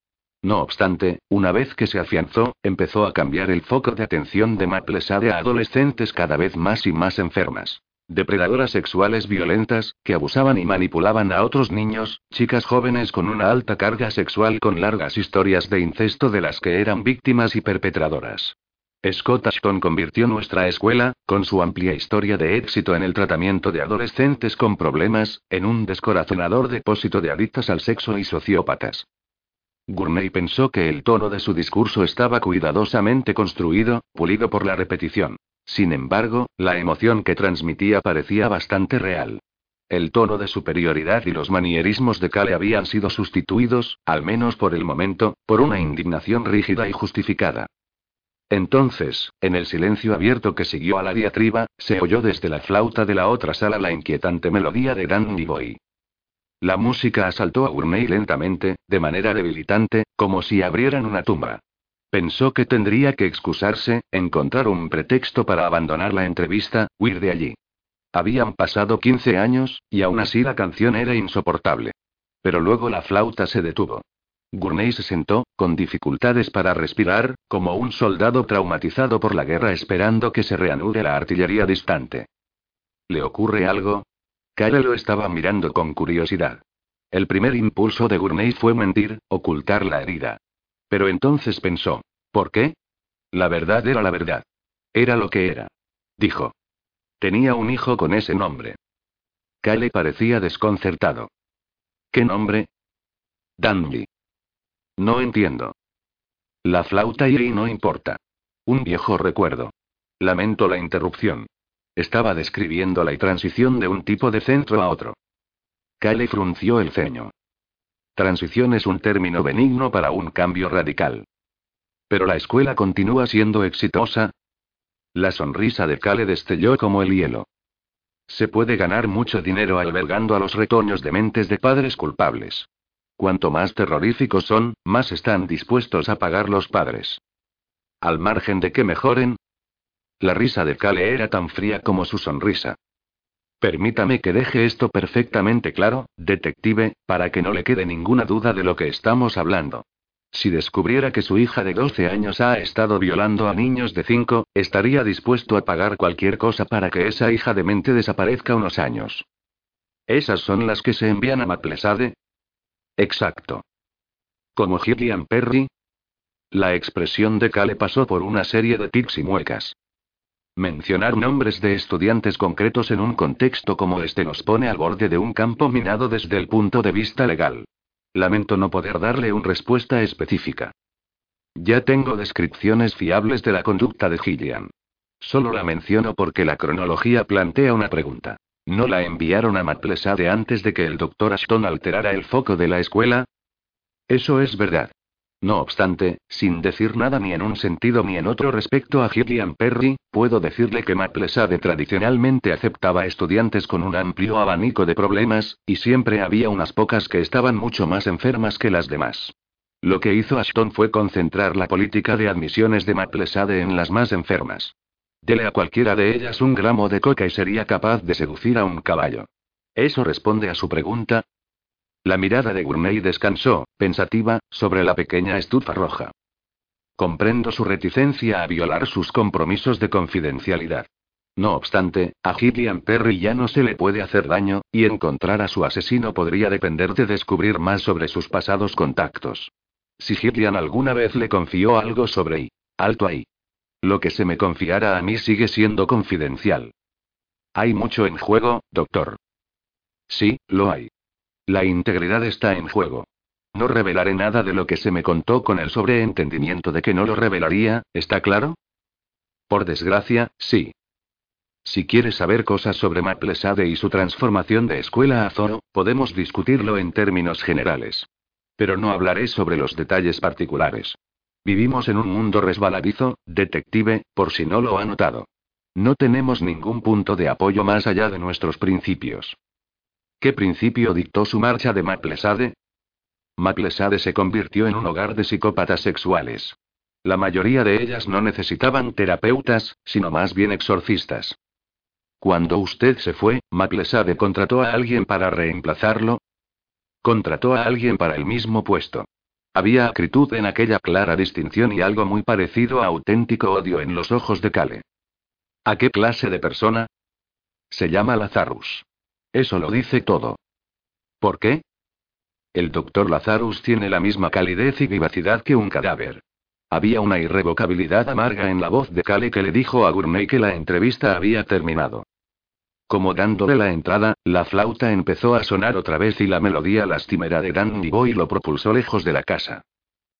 No obstante, una vez que se afianzó, empezó a cambiar el foco de atención de Maplesade a adolescentes cada vez más y más enfermas. Depredadoras sexuales violentas, que abusaban y manipulaban a otros niños, chicas jóvenes con una alta carga sexual con largas historias de incesto de las que eran víctimas y perpetradoras. Scott Ashton convirtió nuestra escuela, con su amplia historia de éxito en el tratamiento de adolescentes con problemas, en un descorazonador depósito de adictas al sexo y sociópatas. Gurney pensó que el tono de su discurso estaba cuidadosamente construido, pulido por la repetición. Sin embargo, la emoción que transmitía parecía bastante real. El tono de superioridad y los manierismos de Kale habían sido sustituidos, al menos por el momento, por una indignación rígida y justificada. Entonces, en el silencio abierto que siguió a la diatriba, se oyó desde la flauta de la otra sala la inquietante melodía de Danny Boy. La música asaltó a Urney lentamente, de manera debilitante, como si abrieran una tumba. Pensó que tendría que excusarse, encontrar un pretexto para abandonar la entrevista, huir de allí. Habían pasado 15 años, y aún así la canción era insoportable. Pero luego la flauta se detuvo. Gurney se sentó, con dificultades para respirar, como un soldado traumatizado por la guerra esperando que se reanude la artillería distante. ¿Le ocurre algo? Kyle lo estaba mirando con curiosidad. El primer impulso de Gurney fue mentir, ocultar la herida. Pero entonces pensó, ¿por qué? La verdad era la verdad. Era lo que era. Dijo. Tenía un hijo con ese nombre. Kale parecía desconcertado. ¿Qué nombre? Dandy. No entiendo. La flauta y no importa. Un viejo recuerdo. Lamento la interrupción. Estaba describiendo la transición de un tipo de centro a otro. Kale frunció el ceño. Transición es un término benigno para un cambio radical. Pero la escuela continúa siendo exitosa. La sonrisa de Kale destelló como el hielo. Se puede ganar mucho dinero albergando a los retoños de mentes de padres culpables. Cuanto más terroríficos son, más están dispuestos a pagar los padres. Al margen de que mejoren. La risa de Kale era tan fría como su sonrisa. Permítame que deje esto perfectamente claro, detective, para que no le quede ninguna duda de lo que estamos hablando. Si descubriera que su hija de 12 años ha estado violando a niños de 5, estaría dispuesto a pagar cualquier cosa para que esa hija de mente desaparezca unos años. ¿Esas son las que se envían a Maplesade? Exacto. ¿Como Gillian Perry? La expresión de Kale pasó por una serie de tics y muecas. Mencionar nombres de estudiantes concretos en un contexto como este nos pone al borde de un campo minado desde el punto de vista legal. Lamento no poder darle una respuesta específica. Ya tengo descripciones fiables de la conducta de Gillian. Solo la menciono porque la cronología plantea una pregunta. ¿No la enviaron a Maplesade antes de que el doctor Ashton alterara el foco de la escuela? Eso es verdad. No obstante, sin decir nada ni en un sentido ni en otro respecto a Gillian Perry, puedo decirle que Maplesade tradicionalmente aceptaba estudiantes con un amplio abanico de problemas, y siempre había unas pocas que estaban mucho más enfermas que las demás. Lo que hizo Ashton fue concentrar la política de admisiones de Maplesade en las más enfermas. Dele a cualquiera de ellas un gramo de coca y sería capaz de seducir a un caballo. ¿Eso responde a su pregunta? La mirada de Gurney descansó, pensativa, sobre la pequeña estufa roja. Comprendo su reticencia a violar sus compromisos de confidencialidad. No obstante, a Gillian Perry ya no se le puede hacer daño, y encontrar a su asesino podría depender de descubrir más sobre sus pasados contactos. Si Gillian alguna vez le confió algo sobre I. Alto ahí. Lo que se me confiara a mí sigue siendo confidencial. Hay mucho en juego, doctor. Sí, lo hay. La integridad está en juego. No revelaré nada de lo que se me contó con el sobreentendimiento de que no lo revelaría, ¿está claro? Por desgracia, sí. Si quieres saber cosas sobre Maplesade y su transformación de escuela a Zoro, podemos discutirlo en términos generales. Pero no hablaré sobre los detalles particulares. Vivimos en un mundo resbaladizo, detective, por si no lo ha notado. No tenemos ningún punto de apoyo más allá de nuestros principios. ¿Qué principio dictó su marcha de Maplesade? Maplesade se convirtió en un hogar de psicópatas sexuales. La mayoría de ellas no necesitaban terapeutas, sino más bien exorcistas. Cuando usted se fue, Maplesade contrató a alguien para reemplazarlo. Contrató a alguien para el mismo puesto. Había acritud en aquella clara distinción y algo muy parecido a auténtico odio en los ojos de Cale. ¿A qué clase de persona? Se llama Lazarus. Eso lo dice todo. ¿Por qué? El doctor Lazarus tiene la misma calidez y vivacidad que un cadáver. Había una irrevocabilidad amarga en la voz de Cale que le dijo a Gurney que la entrevista había terminado. Como dándole la entrada, la flauta empezó a sonar otra vez y la melodía lastimera de Dan Boy lo propulsó lejos de la casa.